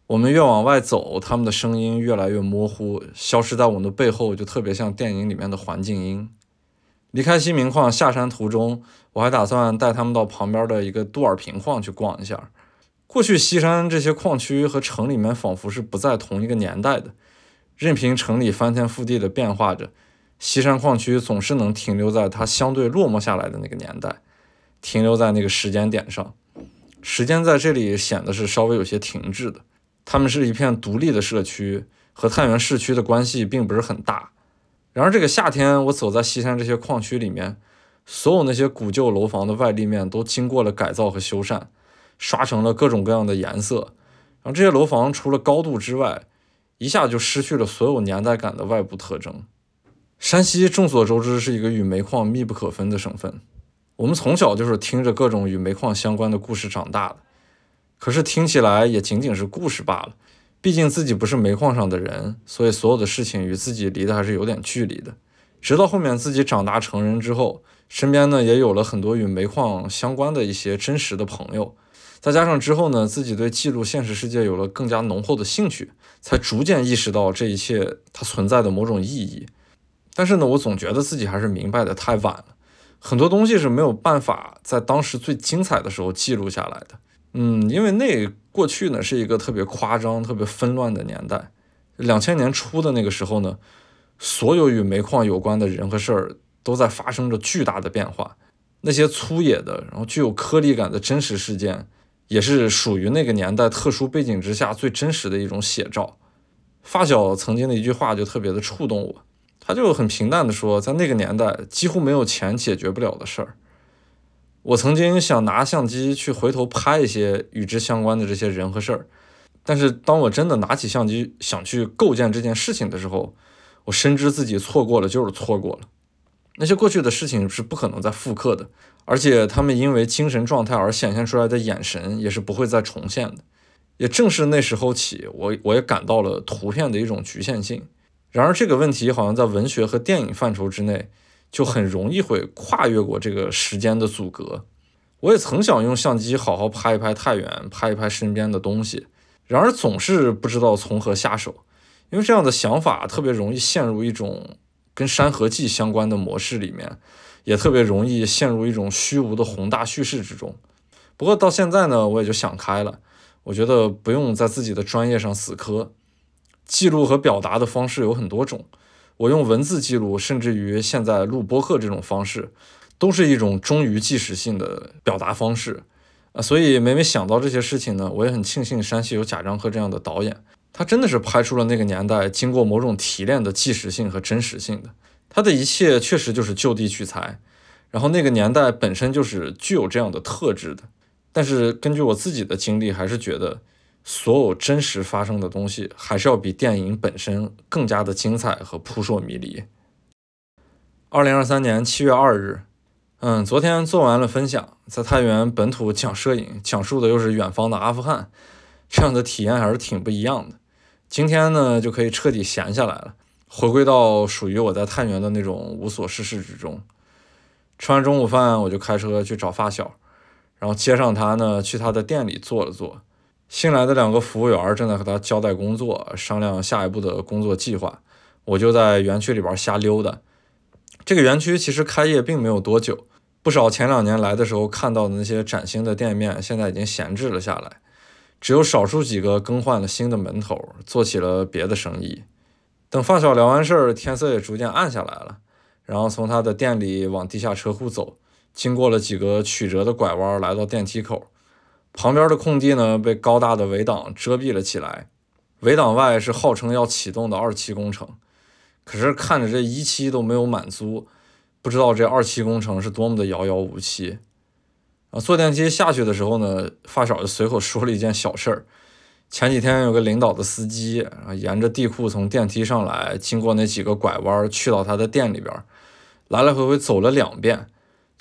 S1: 我们越往外走，他们的声音越来越模糊，消失在我们的背后，就特别像电影里面的环境音。离开西明矿下山途中，我还打算带他们到旁边的一个杜尔平矿去逛一下。过去西山这些矿区和城里面仿佛是不在同一个年代的，任凭城里翻天覆地的变化着，西山矿区总是能停留在它相对落寞下来的那个年代，停留在那个时间点上。时间在这里显得是稍微有些停滞的。他们是一片独立的社区，和太原市区的关系并不是很大。然而这个夏天，我走在西山这些矿区里面，所有那些古旧楼房的外立面都经过了改造和修缮，刷成了各种各样的颜色。然后这些楼房除了高度之外，一下就失去了所有年代感的外部特征。山西众所周知是一个与煤矿密不可分的省份，我们从小就是听着各种与煤矿相关的故事长大的。可是听起来也仅仅是故事罢了，毕竟自己不是煤矿上的人，所以所有的事情与自己离得还是有点距离的。直到后面自己长大成人之后，身边呢也有了很多与煤矿相关的一些真实的朋友，再加上之后呢自己对记录现实世界有了更加浓厚的兴趣，才逐渐意识到这一切它存在的某种意义。但是呢，我总觉得自己还是明白的太晚了，很多东西是没有办法在当时最精彩的时候记录下来的。嗯，因为那过去呢是一个特别夸张、特别纷乱的年代，两千年初的那个时候呢，所有与煤矿有关的人和事儿都在发生着巨大的变化。那些粗野的，然后具有颗粒感的真实事件，也是属于那个年代特殊背景之下最真实的一种写照。发小曾经的一句话就特别的触动我，他就很平淡的说，在那个年代几乎没有钱解决不了的事儿。我曾经想拿相机去回头拍一些与之相关的这些人和事儿，但是当我真的拿起相机想去构建这件事情的时候，我深知自己错过了就是错过了。那些过去的事情是不可能再复刻的，而且他们因为精神状态而显现出来的眼神也是不会再重现的。也正是那时候起，我我也感到了图片的一种局限性。然而这个问题好像在文学和电影范畴之内。就很容易会跨越过这个时间的阻隔。我也曾想用相机好好拍一拍太原，拍一拍身边的东西，然而总是不知道从何下手，因为这样的想法特别容易陷入一种跟《山河记》相关的模式里面，也特别容易陷入一种虚无的宏大叙事之中。不过到现在呢，我也就想开了，我觉得不用在自己的专业上死磕，记录和表达的方式有很多种。我用文字记录，甚至于现在录播客这种方式，都是一种忠于纪实性的表达方式啊。所以每每想到这些事情呢，我也很庆幸山西有贾樟柯这样的导演，他真的是拍出了那个年代经过某种提炼的纪实性和真实性的。他的一切确实就是就地取材，然后那个年代本身就是具有这样的特质的。但是根据我自己的经历，还是觉得。所有真实发生的东西，还是要比电影本身更加的精彩和扑朔迷离。二零二三年七月二日，嗯，昨天做完了分享，在太原本土讲摄影，讲述的又是远方的阿富汗，这样的体验还是挺不一样的。今天呢，就可以彻底闲下来了，回归到属于我在太原的那种无所事事之中。吃完中午饭，我就开车去找发小，然后接上他呢，去他的店里坐了坐。新来的两个服务员正在和他交代工作，商量下一步的工作计划。我就在园区里边瞎溜达。这个园区其实开业并没有多久，不少前两年来的时候看到的那些崭新的店面，现在已经闲置了下来。只有少数几个更换了新的门头，做起了别的生意。等发小聊完事儿，天色也逐渐暗下来了，然后从他的店里往地下车库走，经过了几个曲折的拐弯，来到电梯口。旁边的空地呢，被高大的围挡遮蔽了起来。围挡外是号称要启动的二期工程，可是看着这一期都没有满足，不知道这二期工程是多么的遥遥无期。啊，坐电梯下去的时候呢，发小就随口说了一件小事儿。前几天有个领导的司机啊，沿着地库从电梯上来，经过那几个拐弯，去到他的店里边，来来回回走了两遍。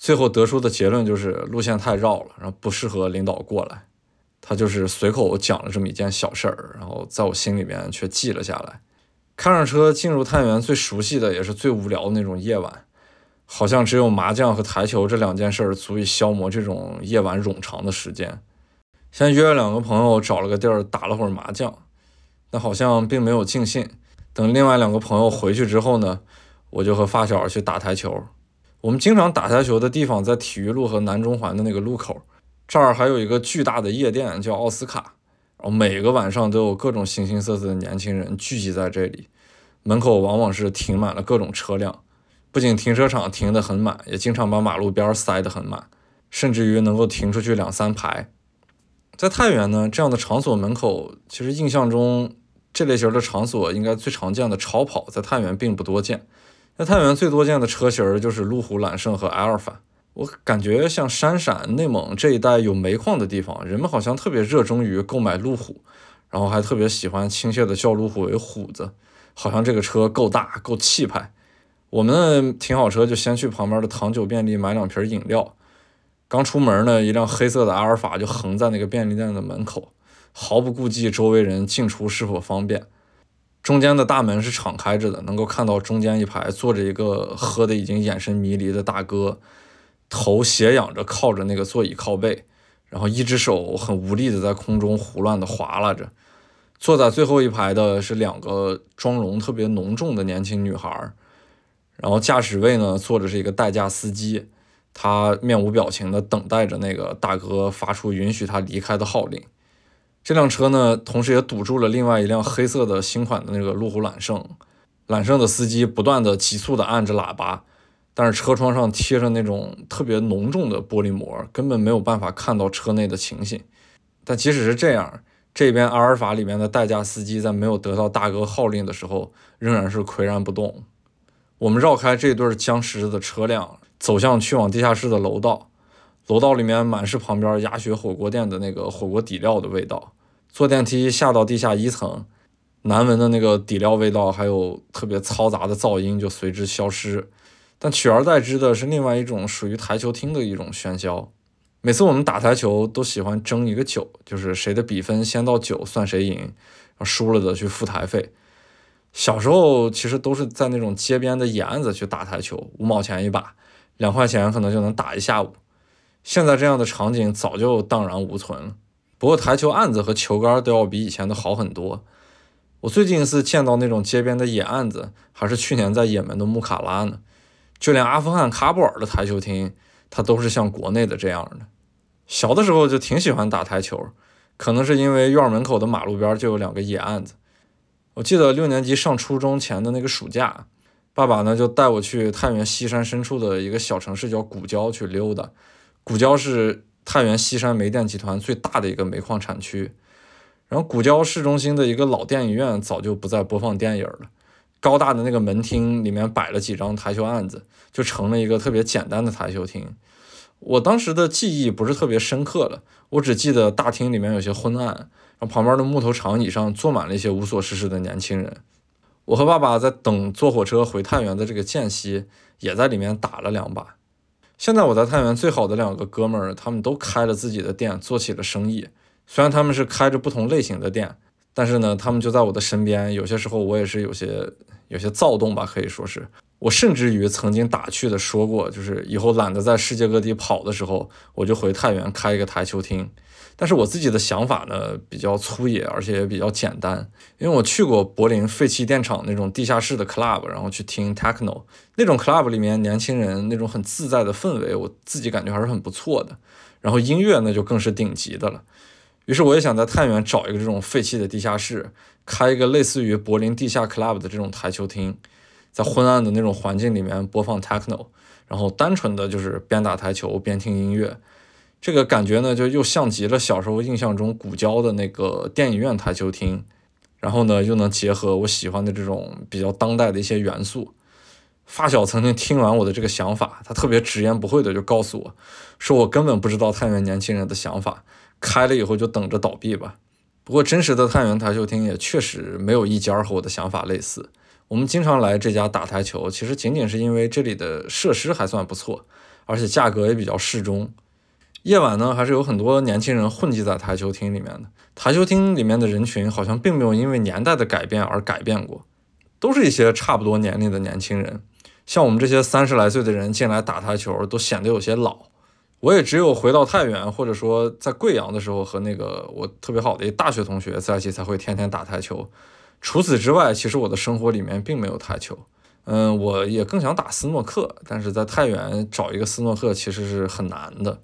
S1: 最后得出的结论就是路线太绕了，然后不适合领导过来。他就是随口讲了这么一件小事儿，然后在我心里面却记了下来。开上车进入太原最熟悉的也是最无聊的那种夜晚，好像只有麻将和台球这两件事儿足以消磨这种夜晚冗长的时间。先约了两个朋友找了个地儿打了会儿麻将，但好像并没有尽兴。等另外两个朋友回去之后呢，我就和发小去打台球。我们经常打台球的地方在体育路和南中环的那个路口，这儿还有一个巨大的夜店叫奥斯卡，然后每个晚上都有各种形形色色的年轻人聚集在这里，门口往往是停满了各种车辆，不仅停车场停得很满，也经常把马路边塞得很满，甚至于能够停出去两三排。在太原呢，这样的场所门口，其实印象中这类型的场所应该最常见的超跑，在太原并不多见。在太原最多见的车型就是路虎揽胜和阿尔法。我感觉像山陕、内蒙这一带有煤矿的地方，人们好像特别热衷于购买路虎，然后还特别喜欢亲切的叫路虎为虎子，好像这个车够大、够气派。我们停好车就先去旁边的糖酒便利买两瓶饮料。刚出门呢，一辆黑色的阿尔法就横在那个便利店的门口，毫不顾忌周围人进出是否方便。中间的大门是敞开着的，能够看到中间一排坐着一个喝的已经眼神迷离的大哥，头斜仰着靠着那个座椅靠背，然后一只手很无力的在空中胡乱的划拉着。坐在最后一排的是两个妆容特别浓重的年轻女孩，然后驾驶位呢坐着是一个代驾司机，他面无表情的等待着那个大哥发出允许他离开的号令。这辆车呢，同时也堵住了另外一辆黑色的新款的那个路虎揽胜。揽胜的司机不断的急速的按着喇叭，但是车窗上贴着那种特别浓重的玻璃膜，根本没有办法看到车内的情形。但即使是这样，这边阿尔法里面的代驾司机在没有得到大哥号令的时候，仍然是岿然不动。我们绕开这对僵尸的车辆，走向去往地下室的楼道。楼道里面满是旁边鸭血火锅店的那个火锅底料的味道。坐电梯下到地下一层，难闻的那个底料味道，还有特别嘈杂的噪音就随之消失。但取而代之的是另外一种属于台球厅的一种喧嚣。每次我们打台球都喜欢争一个九，就是谁的比分先到九算谁赢，输了的去付台费。小时候其实都是在那种街边的沿子去打台球，五毛钱一把，两块钱可能就能打一下午。现在这样的场景早就荡然无存了。不过台球案子和球杆都要比以前的好很多。我最近一次见到那种街边的野案子，还是去年在也门的穆卡拉呢。就连阿富汗喀布尔的台球厅，它都是像国内的这样的。小的时候就挺喜欢打台球，可能是因为院门口的马路边就有两个野案子。我记得六年级上初中前的那个暑假，爸爸呢就带我去太原西山深处的一个小城市叫古郊去溜达。古交是太原西山煤电集团最大的一个煤矿产区，然后古交市中心的一个老电影院早就不再播放电影了，高大的那个门厅里面摆了几张台球案子，就成了一个特别简单的台球厅。我当时的记忆不是特别深刻了，我只记得大厅里面有些昏暗，然后旁边的木头长椅上坐满了一些无所事事的年轻人。我和爸爸在等坐火车回太原的这个间隙，也在里面打了两把。现在我在太原最好的两个哥们儿，他们都开了自己的店，做起了生意。虽然他们是开着不同类型的店，但是呢，他们就在我的身边。有些时候我也是有些有些躁动吧，可以说是我甚至于曾经打趣的说过，就是以后懒得在世界各地跑的时候，我就回太原开一个台球厅。但是我自己的想法呢，比较粗野，而且也比较简单。因为我去过柏林废弃电厂那种地下室的 club，然后去听 techno 那种 club 里面年轻人那种很自在的氛围，我自己感觉还是很不错的。然后音乐那就更是顶级的了。于是我也想在太原找一个这种废弃的地下室，开一个类似于柏林地下 club 的这种台球厅，在昏暗的那种环境里面播放 techno，然后单纯的就是边打台球边听音乐，这个感觉呢就又像极了小时候印象中古交的那个电影院台球厅，然后呢又能结合我喜欢的这种比较当代的一些元素。发小曾经听完我的这个想法，他特别直言不讳的就告诉我，说我根本不知道太原年轻人的想法，开了以后就等着倒闭吧。不过真实的太原台球厅也确实没有一家和我的想法类似。我们经常来这家打台球，其实仅仅是因为这里的设施还算不错，而且价格也比较适中。夜晚呢，还是有很多年轻人混迹在台球厅里面的。台球厅里面的人群好像并没有因为年代的改变而改变过，都是一些差不多年龄的年轻人。像我们这些三十来岁的人进来打台球，都显得有些老。我也只有回到太原，或者说在贵阳的时候，和那个我特别好的一大学同学在一起，才会天天打台球。除此之外，其实我的生活里面并没有台球。嗯，我也更想打斯诺克，但是在太原找一个斯诺克其实是很难的，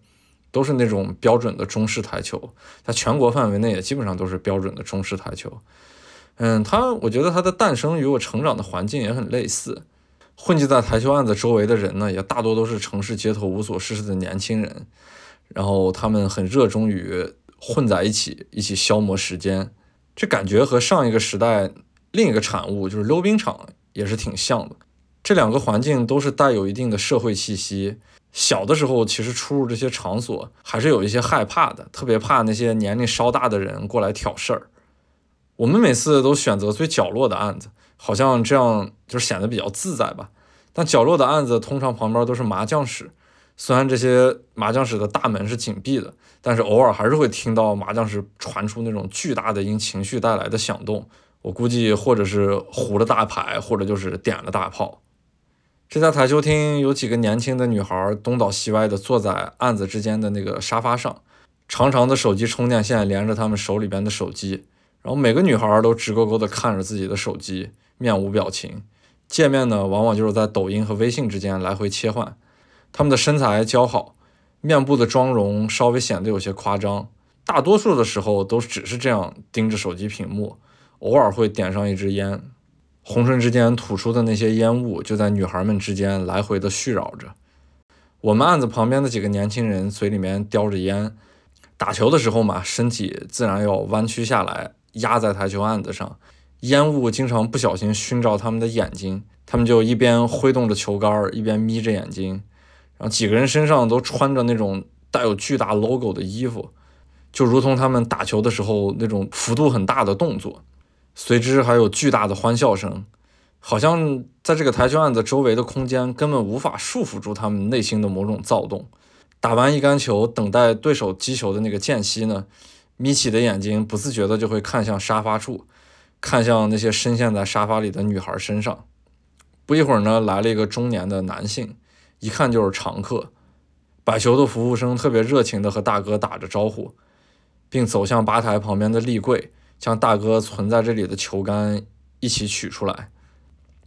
S1: 都是那种标准的中式台球，在全国范围内也基本上都是标准的中式台球。嗯，它，我觉得它的诞生与我成长的环境也很类似。混迹在台球案子周围的人呢，也大多都是城市街头无所事事的年轻人，然后他们很热衷于混在一起，一起消磨时间。这感觉和上一个时代另一个产物就是溜冰场也是挺像的。这两个环境都是带有一定的社会气息。小的时候，其实出入这些场所还是有一些害怕的，特别怕那些年龄稍大的人过来挑事儿。我们每次都选择最角落的案子。好像这样就显得比较自在吧。但角落的案子通常旁边都是麻将室，虽然这些麻将室的大门是紧闭的，但是偶尔还是会听到麻将室传出那种巨大的因情绪带来的响动。我估计或者是胡了大牌，或者就是点了大炮。这家台球厅有几个年轻的女孩东倒西歪的坐在案子之间的那个沙发上，长长的手机充电线连着他们手里边的手机，然后每个女孩都直勾勾的看着自己的手机。面无表情，界面呢往往就是在抖音和微信之间来回切换。他们的身材姣好，面部的妆容稍微显得有些夸张。大多数的时候都只是这样盯着手机屏幕，偶尔会点上一支烟，红唇之间吐出的那些烟雾就在女孩们之间来回的絮扰着。我们案子旁边的几个年轻人嘴里面叼着烟，打球的时候嘛，身体自然要弯曲下来，压在台球案子上。烟雾经常不小心熏着他们的眼睛，他们就一边挥动着球杆，一边眯着眼睛。然后几个人身上都穿着那种带有巨大 logo 的衣服，就如同他们打球的时候那种幅度很大的动作。随之还有巨大的欢笑声，好像在这个台球案子周围的空间根本无法束缚住他们内心的某种躁动。打完一杆球，等待对手击球的那个间隙呢，眯起的眼睛不自觉的就会看向沙发处。看向那些深陷在沙发里的女孩身上，不一会儿呢，来了一个中年的男性，一看就是常客。摆球的服务生特别热情地和大哥打着招呼，并走向吧台旁边的立柜，将大哥存在这里的球杆一起取出来。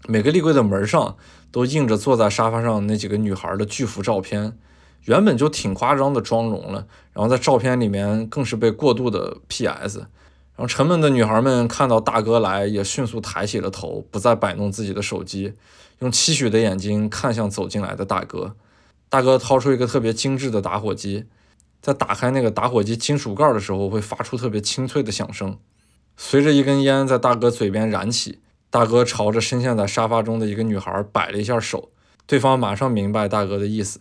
S1: 每个立柜的门上都印着坐在沙发上那几个女孩的巨幅照片，原本就挺夸张的妆容了，然后在照片里面更是被过度的 PS。然后沉闷的女孩们看到大哥来，也迅速抬起了头，不再摆弄自己的手机，用期许的眼睛看向走进来的大哥。大哥掏出一个特别精致的打火机，在打开那个打火机金属盖的时候，会发出特别清脆的响声。随着一根烟在大哥嘴边燃起，大哥朝着深陷在沙发中的一个女孩摆了一下手，对方马上明白大哥的意思，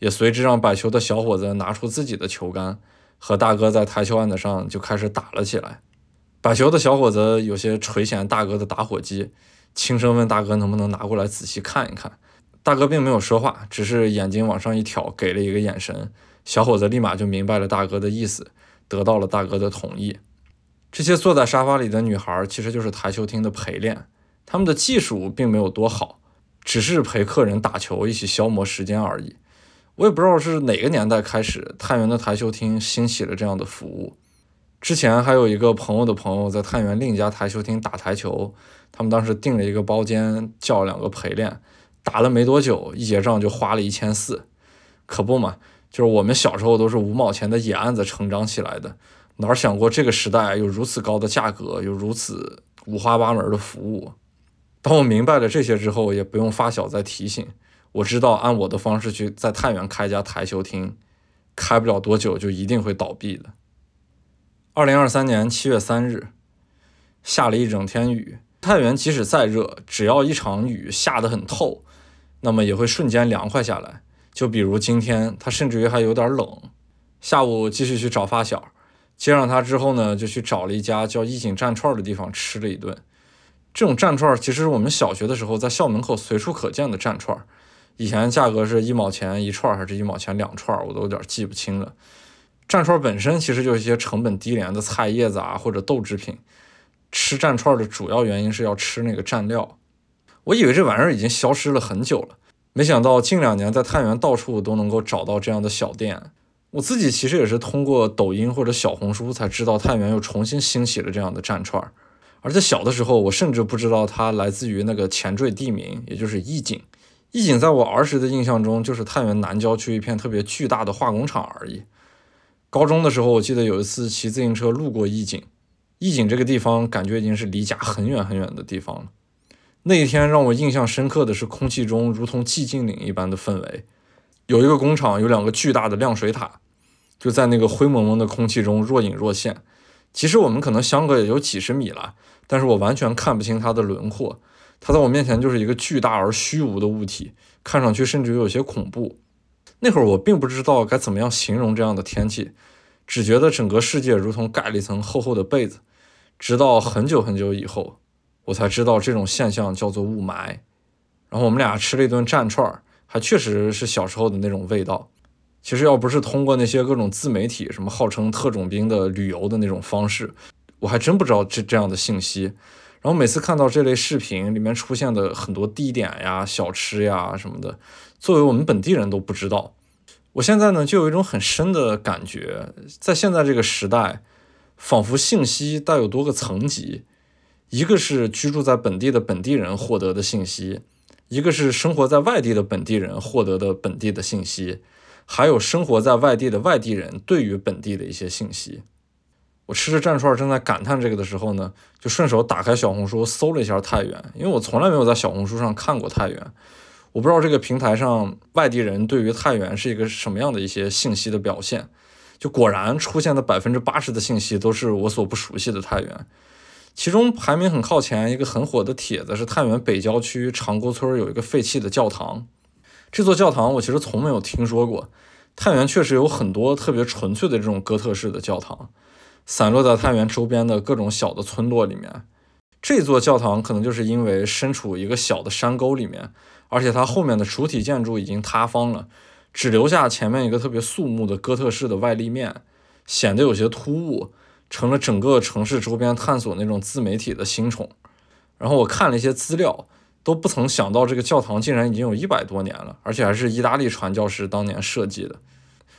S1: 也随之让摆球的小伙子拿出自己的球杆，和大哥在台球案子上就开始打了起来。摆球的小伙子有些垂涎大哥的打火机，轻声问大哥能不能拿过来仔细看一看。大哥并没有说话，只是眼睛往上一挑，给了一个眼神。小伙子立马就明白了大哥的意思，得到了大哥的同意。这些坐在沙发里的女孩其实就是台球厅的陪练，他们的技术并没有多好，只是陪客人打球，一起消磨时间而已。我也不知道是哪个年代开始，太原的台球厅兴起了这样的服务。之前还有一个朋友的朋友在太原另一家台球厅打台球，他们当时订了一个包间，叫两个陪练，打了没多久，一结账就花了一千四，可不嘛，就是我们小时候都是五毛钱的野案子成长起来的，哪想过这个时代有如此高的价格，有如此五花八门的服务？当我明白了这些之后，也不用发小再提醒。我知道按我的方式去在太原开家台球厅，开不了多久就一定会倒闭的。二零二三年七月三日，下了一整天雨。太原即使再热，只要一场雨下得很透，那么也会瞬间凉快下来。就比如今天，它甚至于还有点冷。下午继续去找发小，接上他之后呢，就去找了一家叫一景蘸串的地方吃了一顿。这种蘸串其实是我们小学的时候在校门口随处可见的蘸串。以前价格是一毛钱一串，还是一毛钱两串，我都有点记不清了。蘸串本身其实就是一些成本低廉的菜叶子啊，或者豆制品。吃蘸串的主要原因是要吃那个蘸料。我以为这玩意儿已经消失了很久了，没想到近两年在太原到处都能够找到这样的小店。我自己其实也是通过抖音或者小红书才知道太原又重新兴起了这样的蘸串。而在小的时候，我甚至不知道它来自于那个前缀地名，也就是义井。义井在我儿时的印象中，就是太原南郊区一片特别巨大的化工厂而已。高中的时候，我记得有一次骑自行车路过义井，义井这个地方感觉已经是离家很远很远的地方了。那一天让我印象深刻的是，空气中如同寂静岭一般的氛围。有一个工厂，有两个巨大的亮水塔，就在那个灰蒙蒙的空气中若隐若现。其实我们可能相隔也有几十米了，但是我完全看不清它的轮廓。它在我面前就是一个巨大而虚无的物体，看上去甚至有些恐怖。那会儿我并不知道该怎么样形容这样的天气，只觉得整个世界如同盖了一层厚厚的被子。直到很久很久以后，我才知道这种现象叫做雾霾。然后我们俩吃了一顿蘸串儿，还确实是小时候的那种味道。其实要不是通过那些各种自媒体，什么号称特种兵的旅游的那种方式，我还真不知道这这样的信息。然后每次看到这类视频里面出现的很多地点呀、小吃呀什么的，作为我们本地人都不知道。我现在呢就有一种很深的感觉，在现在这个时代，仿佛信息带有多个层级：一个是居住在本地的本地人获得的信息，一个是生活在外地的本地人获得的本地的信息，还有生活在外地的外地人对于本地的一些信息。我吃着蘸串，正在感叹这个的时候呢，就顺手打开小红书搜了一下太原，因为我从来没有在小红书上看过太原，我不知道这个平台上外地人对于太原是一个什么样的一些信息的表现。就果然出现的百分之八十的信息都是我所不熟悉的太原，其中排名很靠前一个很火的帖子是太原北郊区长沟村有一个废弃的教堂，这座教堂我其实从没有听说过。太原确实有很多特别纯粹的这种哥特式的教堂。散落在太原周边的各种小的村落里面，这座教堂可能就是因为身处一个小的山沟里面，而且它后面的主体建筑已经塌方了，只留下前面一个特别肃穆的哥特式的外立面，显得有些突兀，成了整个城市周边探索那种自媒体的新宠。然后我看了一些资料，都不曾想到这个教堂竟然已经有一百多年了，而且还是意大利传教士当年设计的。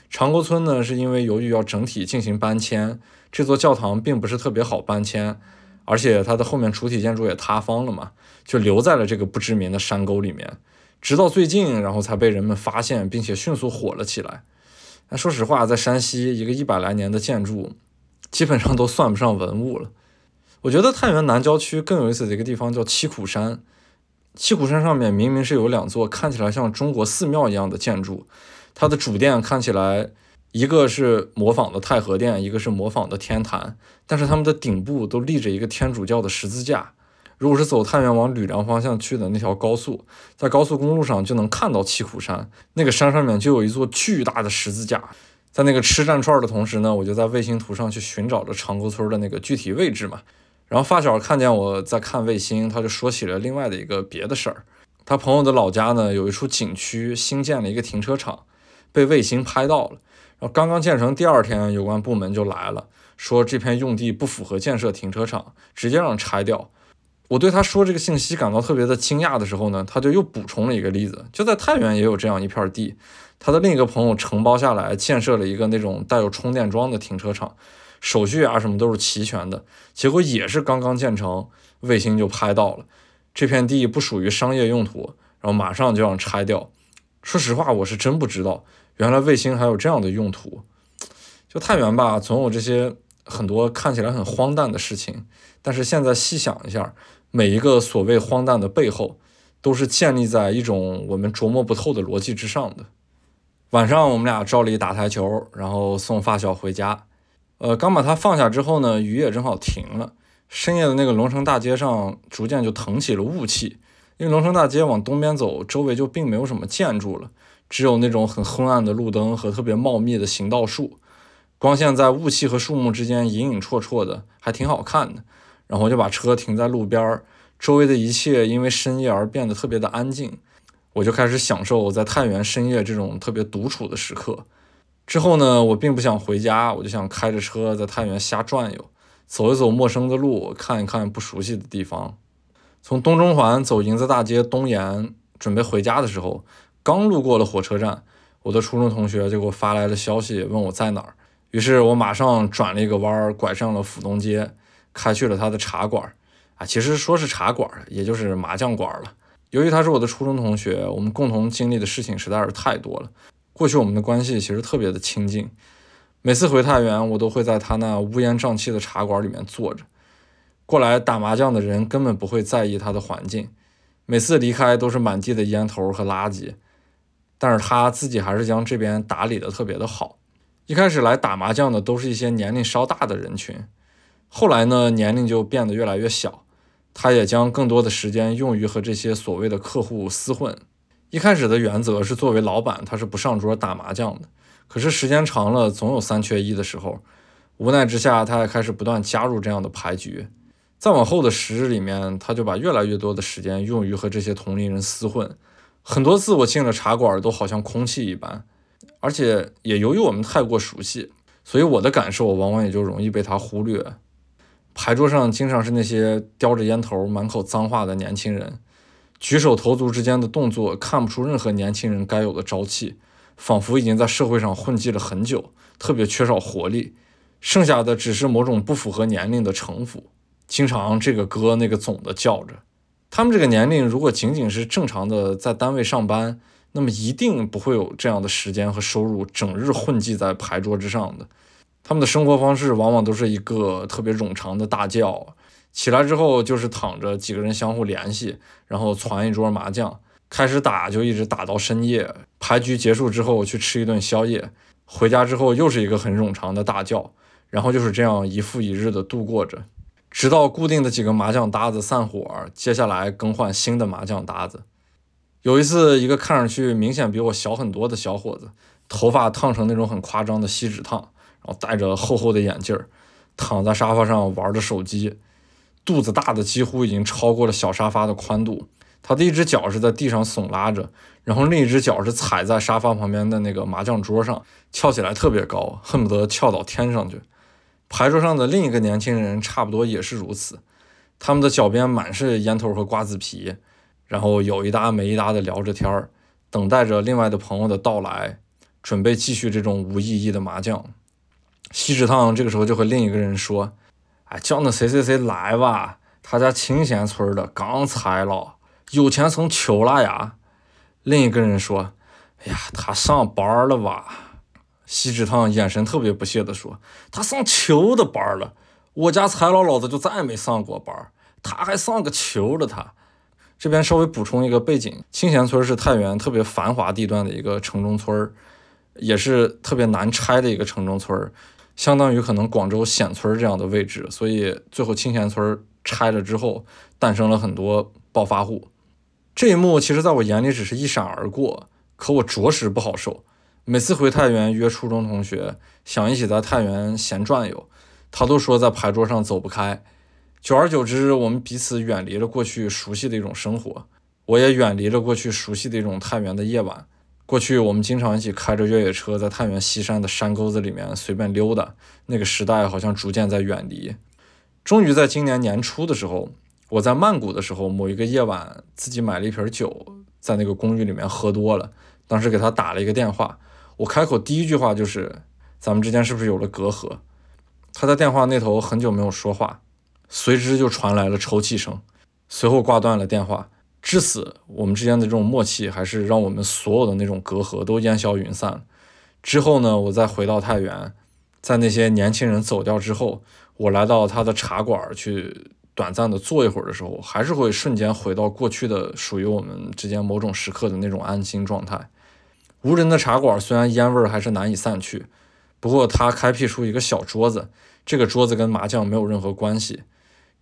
S1: 长沟村呢，是因为由于要整体进行搬迁，这座教堂并不是特别好搬迁，而且它的后面主体建筑也塌方了嘛，就留在了这个不知名的山沟里面，直到最近，然后才被人们发现，并且迅速火了起来。那说实话，在山西，一个一百来年的建筑，基本上都算不上文物了。我觉得太原南郊区更有意思的一个地方叫七苦山，七苦山上面明明是有两座看起来像中国寺庙一样的建筑。它的主殿看起来，一个是模仿的太和殿，一个是模仿的天坛，但是它们的顶部都立着一个天主教的十字架。如果是走太原往吕梁方向去的那条高速，在高速公路上就能看到七苦山，那个山上面就有一座巨大的十字架。在那个吃蘸串的同时呢，我就在卫星图上去寻找着长沟村的那个具体位置嘛。然后发小看见我在看卫星，他就说起了另外的一个别的事儿。他朋友的老家呢，有一处景区新建了一个停车场。被卫星拍到了，然后刚刚建成第二天，有关部门就来了，说这片用地不符合建设停车场，直接让拆掉。我对他说这个信息感到特别的惊讶的时候呢，他就又补充了一个例子，就在太原也有这样一片地，他的另一个朋友承包下来建设了一个那种带有充电桩的停车场，手续啊什么都是齐全的，结果也是刚刚建成，卫星就拍到了，这片地不属于商业用途，然后马上就让拆掉。说实话，我是真不知道。原来卫星还有这样的用途，就太原吧，总有这些很多看起来很荒诞的事情，但是现在细想一下，每一个所谓荒诞的背后，都是建立在一种我们琢磨不透的逻辑之上的。晚上我们俩照例打台球，然后送发小回家。呃，刚把他放下之后呢，雨也正好停了。深夜的那个龙城大街上，逐渐就腾起了雾气。因为龙城大街往东边走，周围就并没有什么建筑了，只有那种很昏暗的路灯和特别茂密的行道树。光线在雾气和树木之间隐隐绰绰的，还挺好看的。然后我就把车停在路边儿，周围的一切因为深夜而变得特别的安静。我就开始享受在太原深夜这种特别独处的时刻。之后呢，我并不想回家，我就想开着车在太原瞎转悠，走一走陌生的路，看一看不熟悉的地方。从东中环走银子大街东沿，准备回家的时候，刚路过了火车站，我的初中同学就给我发来了消息，问我在哪儿。于是我马上转了一个弯儿，拐上了府东街，开去了他的茶馆。啊，其实说是茶馆，也就是麻将馆了。由于他是我的初中同学，我们共同经历的事情实在是太多了。过去我们的关系其实特别的亲近，每次回太原，我都会在他那乌烟瘴气的茶馆里面坐着。过来打麻将的人根本不会在意他的环境，每次离开都是满地的烟头和垃圾，但是他自己还是将这边打理的特别的好。一开始来打麻将的都是一些年龄稍大的人群，后来呢，年龄就变得越来越小。他也将更多的时间用于和这些所谓的客户厮混。一开始的原则是，作为老板，他是不上桌打麻将的。可是时间长了，总有三缺一的时候。无奈之下，他也开始不断加入这样的牌局。再往后的时日里面，他就把越来越多的时间用于和这些同龄人厮混。很多次我进了茶馆，都好像空气一般。而且也由于我们太过熟悉，所以我的感受往往也就容易被他忽略。牌桌上经常是那些叼着烟头、满口脏话的年轻人，举手投足之间的动作看不出任何年轻人该有的朝气，仿佛已经在社会上混迹了很久，特别缺少活力。剩下的只是某种不符合年龄的城府，经常这个哥那个总的叫着。他们这个年龄，如果仅仅是正常的在单位上班，那么一定不会有这样的时间和收入，整日混迹在牌桌之上的。他们的生活方式往往都是一个特别冗长的大觉，起来之后就是躺着，几个人相互联系，然后攒一桌麻将，开始打就一直打到深夜。牌局结束之后去吃一顿宵夜，回家之后又是一个很冗长的大觉，然后就是这样一复一日的度过着，直到固定的几个麻将搭子散伙，接下来更换新的麻将搭子。有一次，一个看上去明显比我小很多的小伙子，头发烫成那种很夸张的锡纸烫。然后戴着厚厚的眼镜，躺在沙发上玩着手机，肚子大的几乎已经超过了小沙发的宽度。他的一只脚是在地上耸拉着，然后另一只脚是踩在沙发旁边的那个麻将桌上，翘起来特别高，恨不得翘到天上去。牌桌上的另一个年轻人差不多也是如此，他们的脚边满是烟头和瓜子皮，然后有一搭没一搭的聊着天儿，等待着另外的朋友的到来，准备继续这种无意义的麻将。锡纸烫这个时候就和另一个人说：“哎，叫那谁谁谁来吧，他家清闲村的刚拆了，有钱成球了呀。”另一个人说：“哎呀，他上班了吧？”锡纸烫眼神特别不屑地说：“他上球的班了，我家财老老子就再也没上过班，他还上个球的他。”这边稍微补充一个背景：清闲村是太原特别繁华地段的一个城中村，也是特别难拆的一个城中村。相当于可能广州冼村这样的位置，所以最后清闲村拆了之后，诞生了很多暴发户。这一幕其实在我眼里只是一闪而过，可我着实不好受。每次回太原约初中同学，想一起在太原闲转悠，他都说在牌桌上走不开。久而久之，我们彼此远离了过去熟悉的一种生活，我也远离了过去熟悉的一种太原的夜晚。过去我们经常一起开着越野车在太原西山的山沟子里面随便溜达，那个时代好像逐渐在远离。终于在今年年初的时候，我在曼谷的时候，某一个夜晚自己买了一瓶酒，在那个公寓里面喝多了。当时给他打了一个电话，我开口第一句话就是：“咱们之间是不是有了隔阂？”他在电话那头很久没有说话，随之就传来了抽泣声，随后挂断了电话。至此，我们之间的这种默契，还是让我们所有的那种隔阂都烟消云散。之后呢，我再回到太原，在那些年轻人走掉之后，我来到他的茶馆去短暂的坐一会儿的时候，还是会瞬间回到过去的属于我们之间某种时刻的那种安心状态。无人的茶馆虽然烟味还是难以散去，不过他开辟出一个小桌子，这个桌子跟麻将没有任何关系，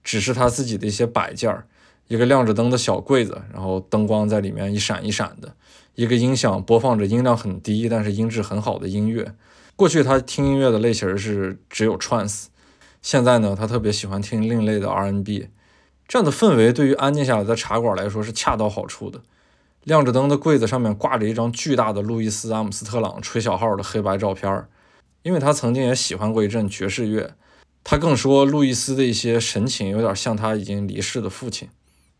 S1: 只是他自己的一些摆件儿。一个亮着灯的小柜子，然后灯光在里面一闪一闪的。一个音响播放着音量很低，但是音质很好的音乐。过去他听音乐的类型是只有 trance，现在呢，他特别喜欢听另类的 R&B。这样的氛围对于安静下来的茶馆来说是恰到好处的。亮着灯的柜子上面挂着一张巨大的路易斯·阿姆斯特朗吹小号的黑白照片儿，因为他曾经也喜欢过一阵爵士乐。他更说，路易斯的一些神情有点像他已经离世的父亲。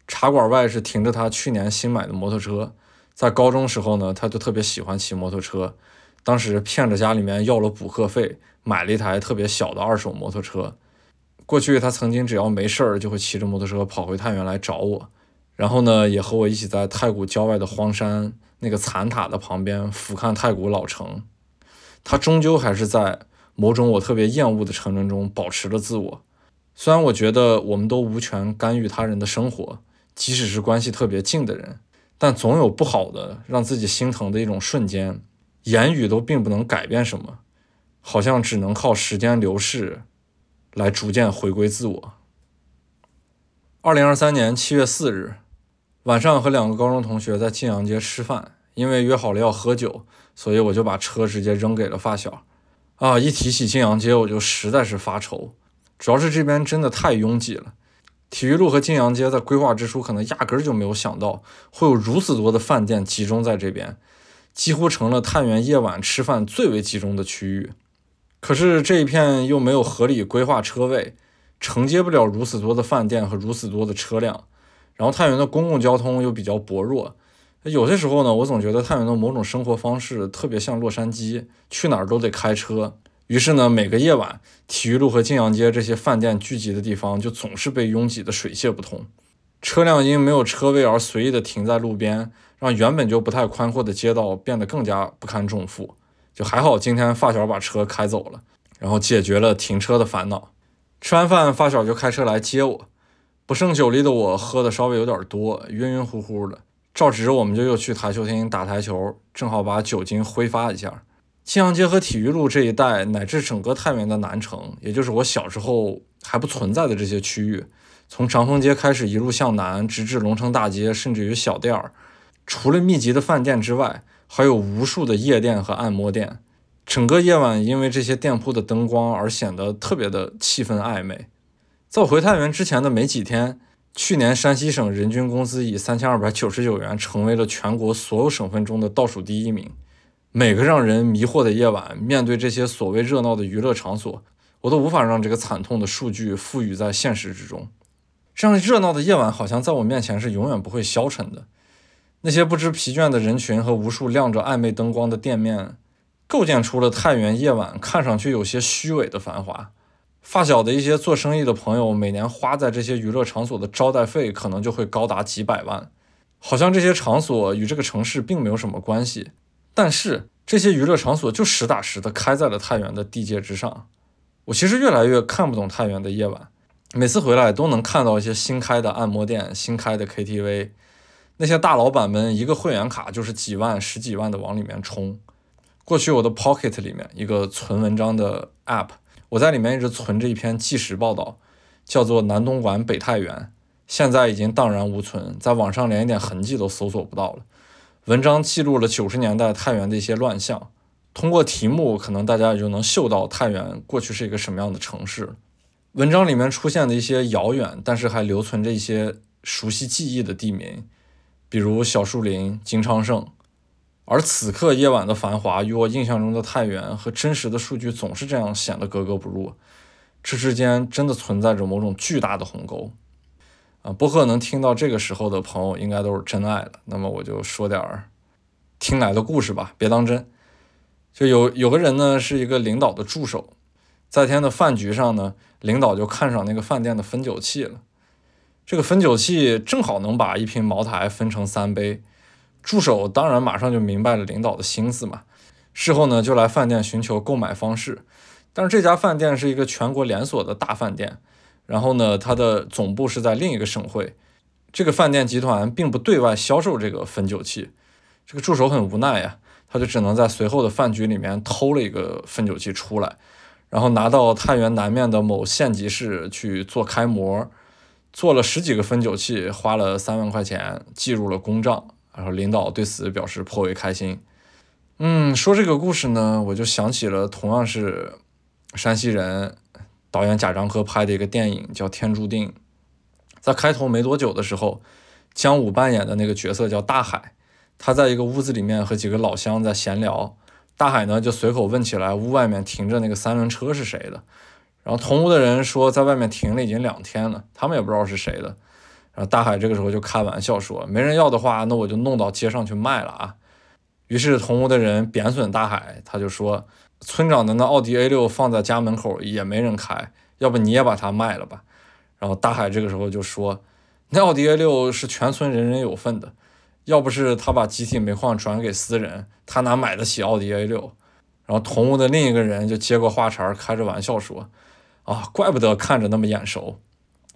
S1: 茶馆外是停着他去年新买的摩托车，在高中时候呢，他就特别喜欢骑摩托车，当时骗着家里面要了补课费，买了一台特别小的二手摩托车。过去他曾经只要没事儿就会骑着摩托车跑回太原来找我，然后呢也和我一起在太谷郊外的荒山那个残塔的旁边俯瞰太谷老城。他终究还是在某种我特别厌恶的沉沦中保持了自我，虽然我觉得我们都无权干预他人的生活。即使是关系特别近的人，但总有不好的让自己心疼的一种瞬间，言语都并不能改变什么，好像只能靠时间流逝来逐渐回归自我。二零二三年七月四日晚上，和两个高中同学在晋阳街吃饭，因为约好了要喝酒，所以我就把车直接扔给了发小。啊，一提起晋阳街，我就实在是发愁，主要是这边真的太拥挤了。体育路和晋阳街在规划之初，可能压根儿就没有想到会有如此多的饭店集中在这边，几乎成了太原夜晚吃饭最为集中的区域。可是这一片又没有合理规划车位，承接不了如此多的饭店和如此多的车辆。然后太原的公共交通又比较薄弱，有些时候呢，我总觉得太原的某种生活方式特别像洛杉矶，去哪儿都得开车。于是呢，每个夜晚，体育路和晋阳街这些饭店聚集的地方就总是被拥挤得水泄不通，车辆因没有车位而随意的停在路边，让原本就不太宽阔的街道变得更加不堪重负。就还好，今天发小把车开走了，然后解决了停车的烦恼。吃完饭，发小就开车来接我。不胜酒力的我，喝的稍微有点多，晕晕乎乎的。照直，我们就又去台球厅打台球，正好把酒精挥发一下。庆阳街和体育路这一带，乃至整个太原的南城，也就是我小时候还不存在的这些区域，从长风街开始一路向南，直至龙城大街，甚至于小店儿，除了密集的饭店之外，还有无数的夜店和按摩店。整个夜晚因为这些店铺的灯光而显得特别的气氛暧昧。在我回太原之前的没几天，去年山西省人均工资以三千二百九十九元成为了全国所有省份中的倒数第一名。每个让人迷惑的夜晚，面对这些所谓热闹的娱乐场所，我都无法让这个惨痛的数据赋予在现实之中。这样热闹的夜晚，好像在我面前是永远不会消沉的。那些不知疲倦的人群和无数亮着暧昧灯光的店面，构建出了太原夜晚看上去有些虚伪的繁华。发小的一些做生意的朋友，每年花在这些娱乐场所的招待费，可能就会高达几百万。好像这些场所与这个城市并没有什么关系。但是这些娱乐场所就实打实的开在了太原的地界之上。我其实越来越看不懂太原的夜晚，每次回来都能看到一些新开的按摩店、新开的 KTV，那些大老板们一个会员卡就是几万、十几万的往里面充。过去我的 Pocket 里面一个存文章的 App，我在里面一直存着一篇纪实报道，叫做《南东莞北太原》，现在已经荡然无存，在网上连一点痕迹都搜索不到了。文章记录了九十年代太原的一些乱象，通过题目，可能大家也就能嗅到太原过去是一个什么样的城市。文章里面出现的一些遥远，但是还留存着一些熟悉记忆的地名，比如小树林、金昌盛。而此刻夜晚的繁华，与我印象中的太原和真实的数据总是这样显得格格不入。这之间真的存在着某种巨大的鸿沟。啊，播客能听到这个时候的朋友应该都是真爱了。那么我就说点儿听来的故事吧，别当真。就有有个人呢，是一个领导的助手，在天的饭局上呢，领导就看上那个饭店的分酒器了。这个分酒器正好能把一瓶茅台分成三杯。助手当然马上就明白了领导的心思嘛，事后呢就来饭店寻求购买方式。但是这家饭店是一个全国连锁的大饭店，然后呢，它的总部是在另一个省会。这个饭店集团并不对外销售这个汾酒器，这个助手很无奈呀，他就只能在随后的饭局里面偷了一个汾酒器出来，然后拿到太原南面的某县级市去做开模，做了十几个汾酒器，花了三万块钱，记入了公账，然后领导对此表示颇为开心。嗯，说这个故事呢，我就想起了同样是山西人导演贾樟柯拍的一个电影，叫《天注定》。在开头没多久的时候，姜武扮演的那个角色叫大海，他在一个屋子里面和几个老乡在闲聊，大海呢就随口问起来屋外面停着那个三轮车是谁的，然后同屋的人说在外面停了已经两天了，他们也不知道是谁的，然后大海这个时候就开玩笑说，没人要的话，那我就弄到街上去卖了啊。于是同屋的人贬损大海，他就说村长的那奥迪 A 六放在家门口也没人开，要不你也把它卖了吧。然后大海这个时候就说：“那奥迪 A 六是全村人人有份的，要不是他把集体煤矿转给私人，他哪买得起奥迪 A 六？”然后同屋的另一个人就接过话茬，开着玩笑说：“啊，怪不得看着那么眼熟，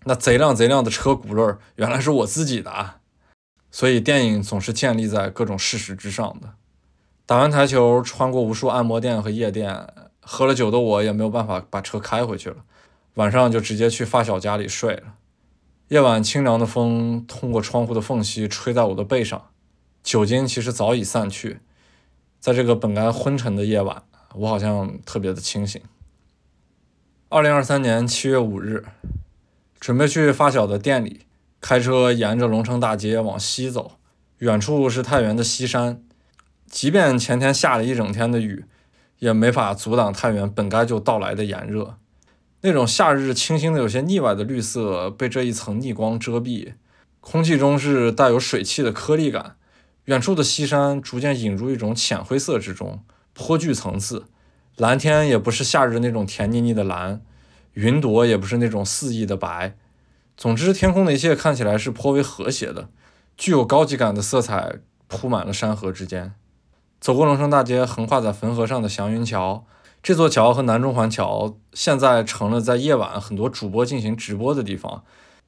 S1: 那贼亮贼亮的车轱辘原来是我自己的啊！”所以电影总是建立在各种事实之上的。打完台球，穿过无数按摩店和夜店，喝了酒的我也没有办法把车开回去了。晚上就直接去发小家里睡了。夜晚清凉的风通过窗户的缝隙吹在我的背上，酒精其实早已散去。在这个本该昏沉的夜晚，我好像特别的清醒。二零二三年七月五日，准备去发小的店里，开车沿着龙城大街往西走，远处是太原的西山。即便前天下了一整天的雨，也没法阻挡太原本该就到来的炎热。那种夏日清新的、有些腻歪的绿色被这一层逆光遮蔽，空气中是带有水汽的颗粒感。远处的西山逐渐引入一种浅灰色之中，颇具层次。蓝天也不是夏日那种甜腻腻的蓝，云朵也不是那种肆意的白。总之，天空的一切看起来是颇为和谐的，具有高级感的色彩铺满了山河之间。走过龙城大街，横跨在汾河上的祥云桥。这座桥和南中环桥现在成了在夜晚很多主播进行直播的地方。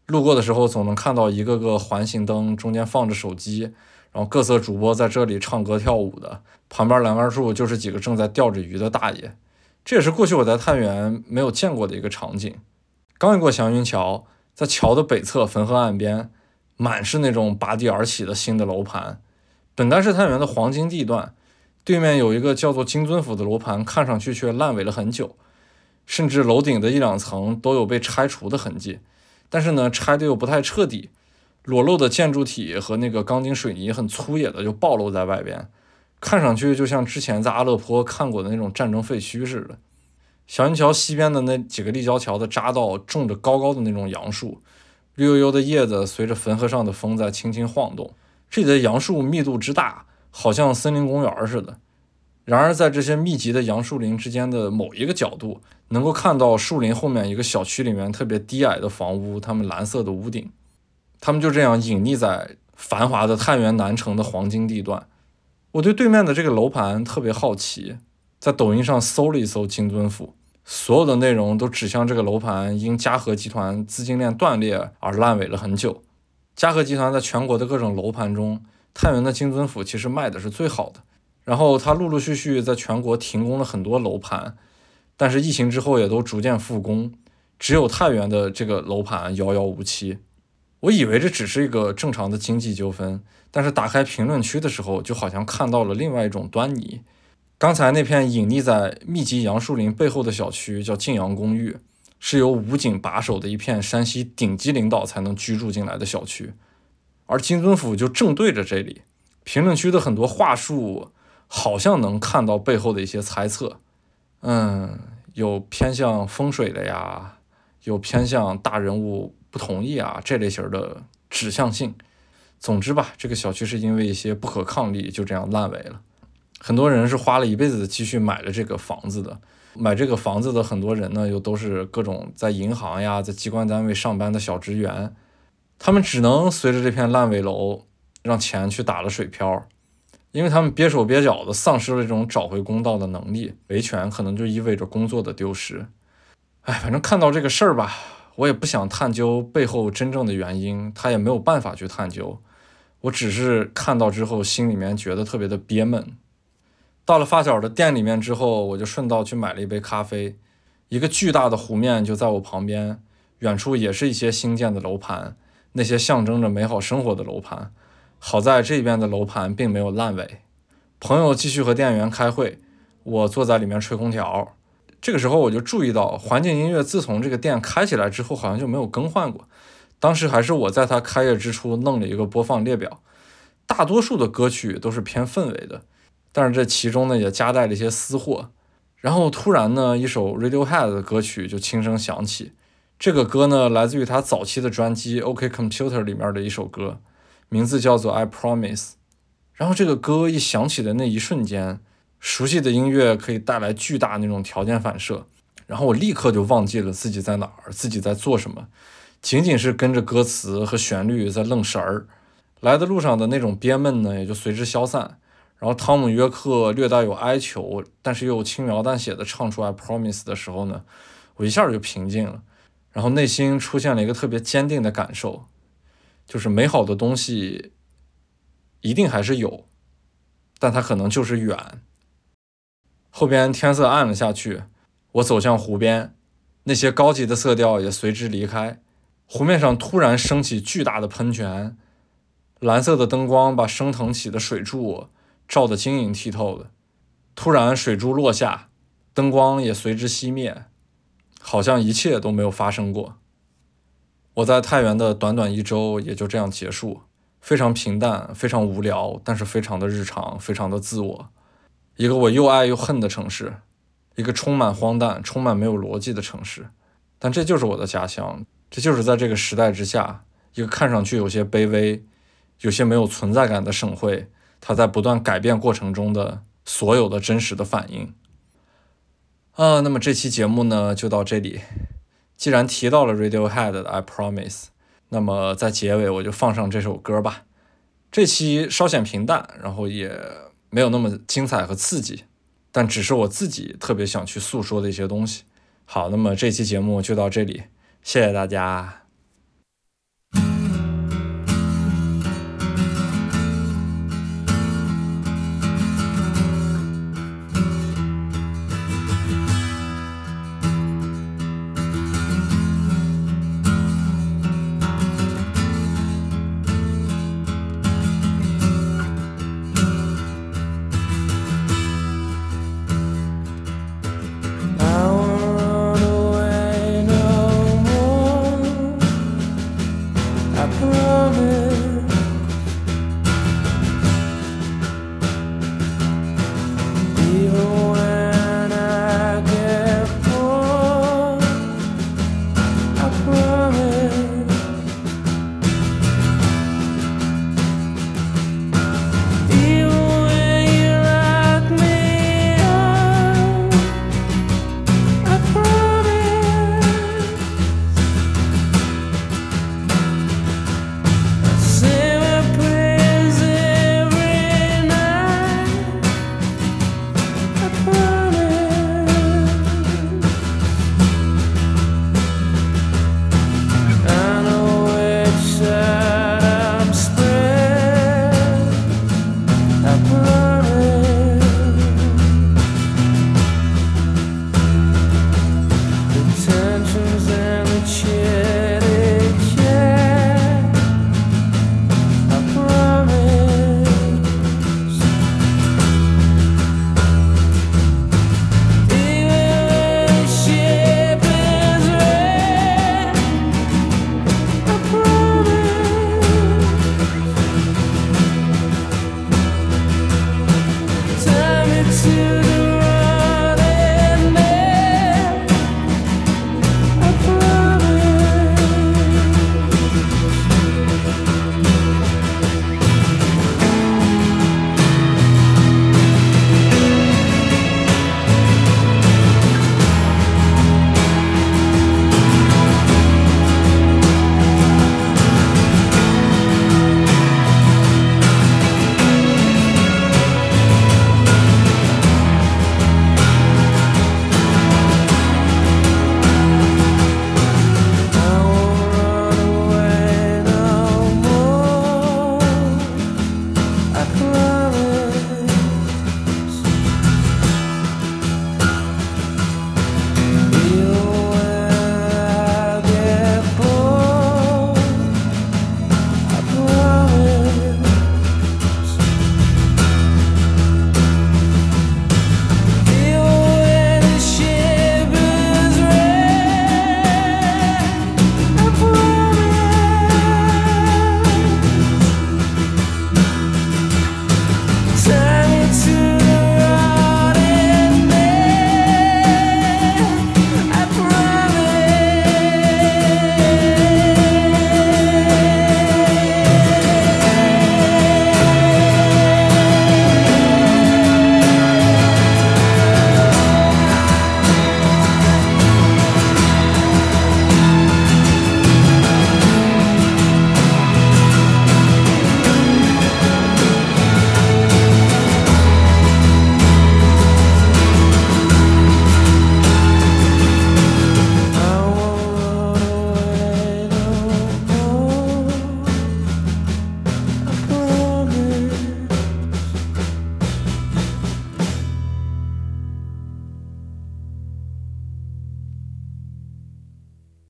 S1: 路过的时候，总能看到一个个环形灯中间放着手机，然后各色主播在这里唱歌跳舞的。旁边栏杆处就是几个正在钓着鱼的大爷。这也是过去我在太原没有见过的一个场景。刚一过祥云桥，在桥的北侧汾河岸边，满是那种拔地而起的新的楼盘，本该是太原的黄金地段。对面有一个叫做金尊府的楼盘，看上去却烂尾了很久，甚至楼顶的一两层都有被拆除的痕迹。但是呢，拆的又不太彻底，裸露的建筑体和那个钢筋水泥很粗野的就暴露在外边，看上去就像之前在阿勒颇看过的那种战争废墟似的。小云桥西边的那几个立交桥的匝道种着高高的那种杨树，绿油油的叶子随着汾河上的风在轻轻晃动。这里的杨树密度之大。好像森林公园似的。然而，在这些密集的杨树林之间的某一个角度，能够看到树林后面一个小区里面特别低矮的房屋，它们蓝色的屋顶，它们就这样隐匿在繁华的太原南城的黄金地段。我对对面的这个楼盘特别好奇，在抖音上搜了一搜金尊府，所有的内容都指向这个楼盘因嘉禾集团资金链断裂而烂尾了很久。嘉禾集团在全国的各种楼盘中。太原的金尊府其实卖的是最好的，然后它陆陆续续在全国停工了很多楼盘，但是疫情之后也都逐渐复工，只有太原的这个楼盘遥遥无期。我以为这只是一个正常的经济纠纷，但是打开评论区的时候，就好像看到了另外一种端倪。刚才那片隐匿在密集杨树林背后的小区叫晋阳公寓，是由武警把守的一片山西顶级领导才能居住进来的小区。而金尊府就正对着这里，评论区的很多话术好像能看到背后的一些猜测，嗯，有偏向风水的呀，有偏向大人物不同意啊这类型的指向性。总之吧，这个小区是因为一些不可抗力就这样烂尾了。很多人是花了一辈子的积蓄买了这个房子的，买这个房子的很多人呢，又都是各种在银行呀、在机关单位上班的小职员。他们只能随着这片烂尾楼，让钱去打了水漂，因为他们憋手憋脚的，丧失了这种找回公道的能力，维权可能就意味着工作的丢失。哎，反正看到这个事儿吧，我也不想探究背后真正的原因，他也没有办法去探究。我只是看到之后，心里面觉得特别的憋闷。到了发小的店里面之后，我就顺道去买了一杯咖啡。一个巨大的湖面就在我旁边，远处也是一些新建的楼盘，那些象征着美好生活的楼盘。好在这边的楼盘并没有烂尾。朋友继续和店员开会，我坐在里面吹空调。这个时候我就注意到，环境音乐自从这个店开起来之后，好像就没有更换过。当时还是我在它开业之初弄了一个播放列表，大多数的歌曲都是偏氛围的，但是这其中呢也夹带了一些私货。然后突然呢，一首 Radiohead 的歌曲就轻声响起。这个歌呢来自于他早期的专辑《OK Computer》里面的一首歌。名字叫做 I Promise，然后这个歌一响起的那一瞬间，熟悉的音乐可以带来巨大那种条件反射，然后我立刻就忘记了自己在哪儿，自己在做什么，仅仅是跟着歌词和旋律在愣神儿。来的路上的那种憋闷呢，也就随之消散。然后汤姆约克略带有哀求，但是又轻描淡写的唱出 I Promise 的时候呢，我一下就平静了，然后内心出现了一个特别坚定的感受。就是美好的东西，一定还是有，但它可能就是远。后边天色暗了下去，我走向湖边，那些高级的色调也随之离开。湖面上突然升起巨大的喷泉，蓝色的灯光把升腾起的水柱照得晶莹剔透的。突然，水珠落下，灯光也随之熄灭，好像一切都没有发生过。我在太原的短短一周也就这样结束，非常平淡，非常无聊，但是非常的日常，非常的自我。一个我又爱又恨的城市，一个充满荒诞、充满没有逻辑的城市。但这就是我的家乡，这就是在这个时代之下，一个看上去有些卑微、有些没有存在感的省会，它在不断改变过程中的所有的真实的反应。啊，那么这期节目呢，就到这里。既然提到了 Radiohead 的 I Promise，那么在结尾我就放上这首歌吧。这期稍显平淡，然后也没有那么精彩和刺激，但只是我自己特别想去诉说的一些东西。好，那么这期节目就到这里，谢谢大家。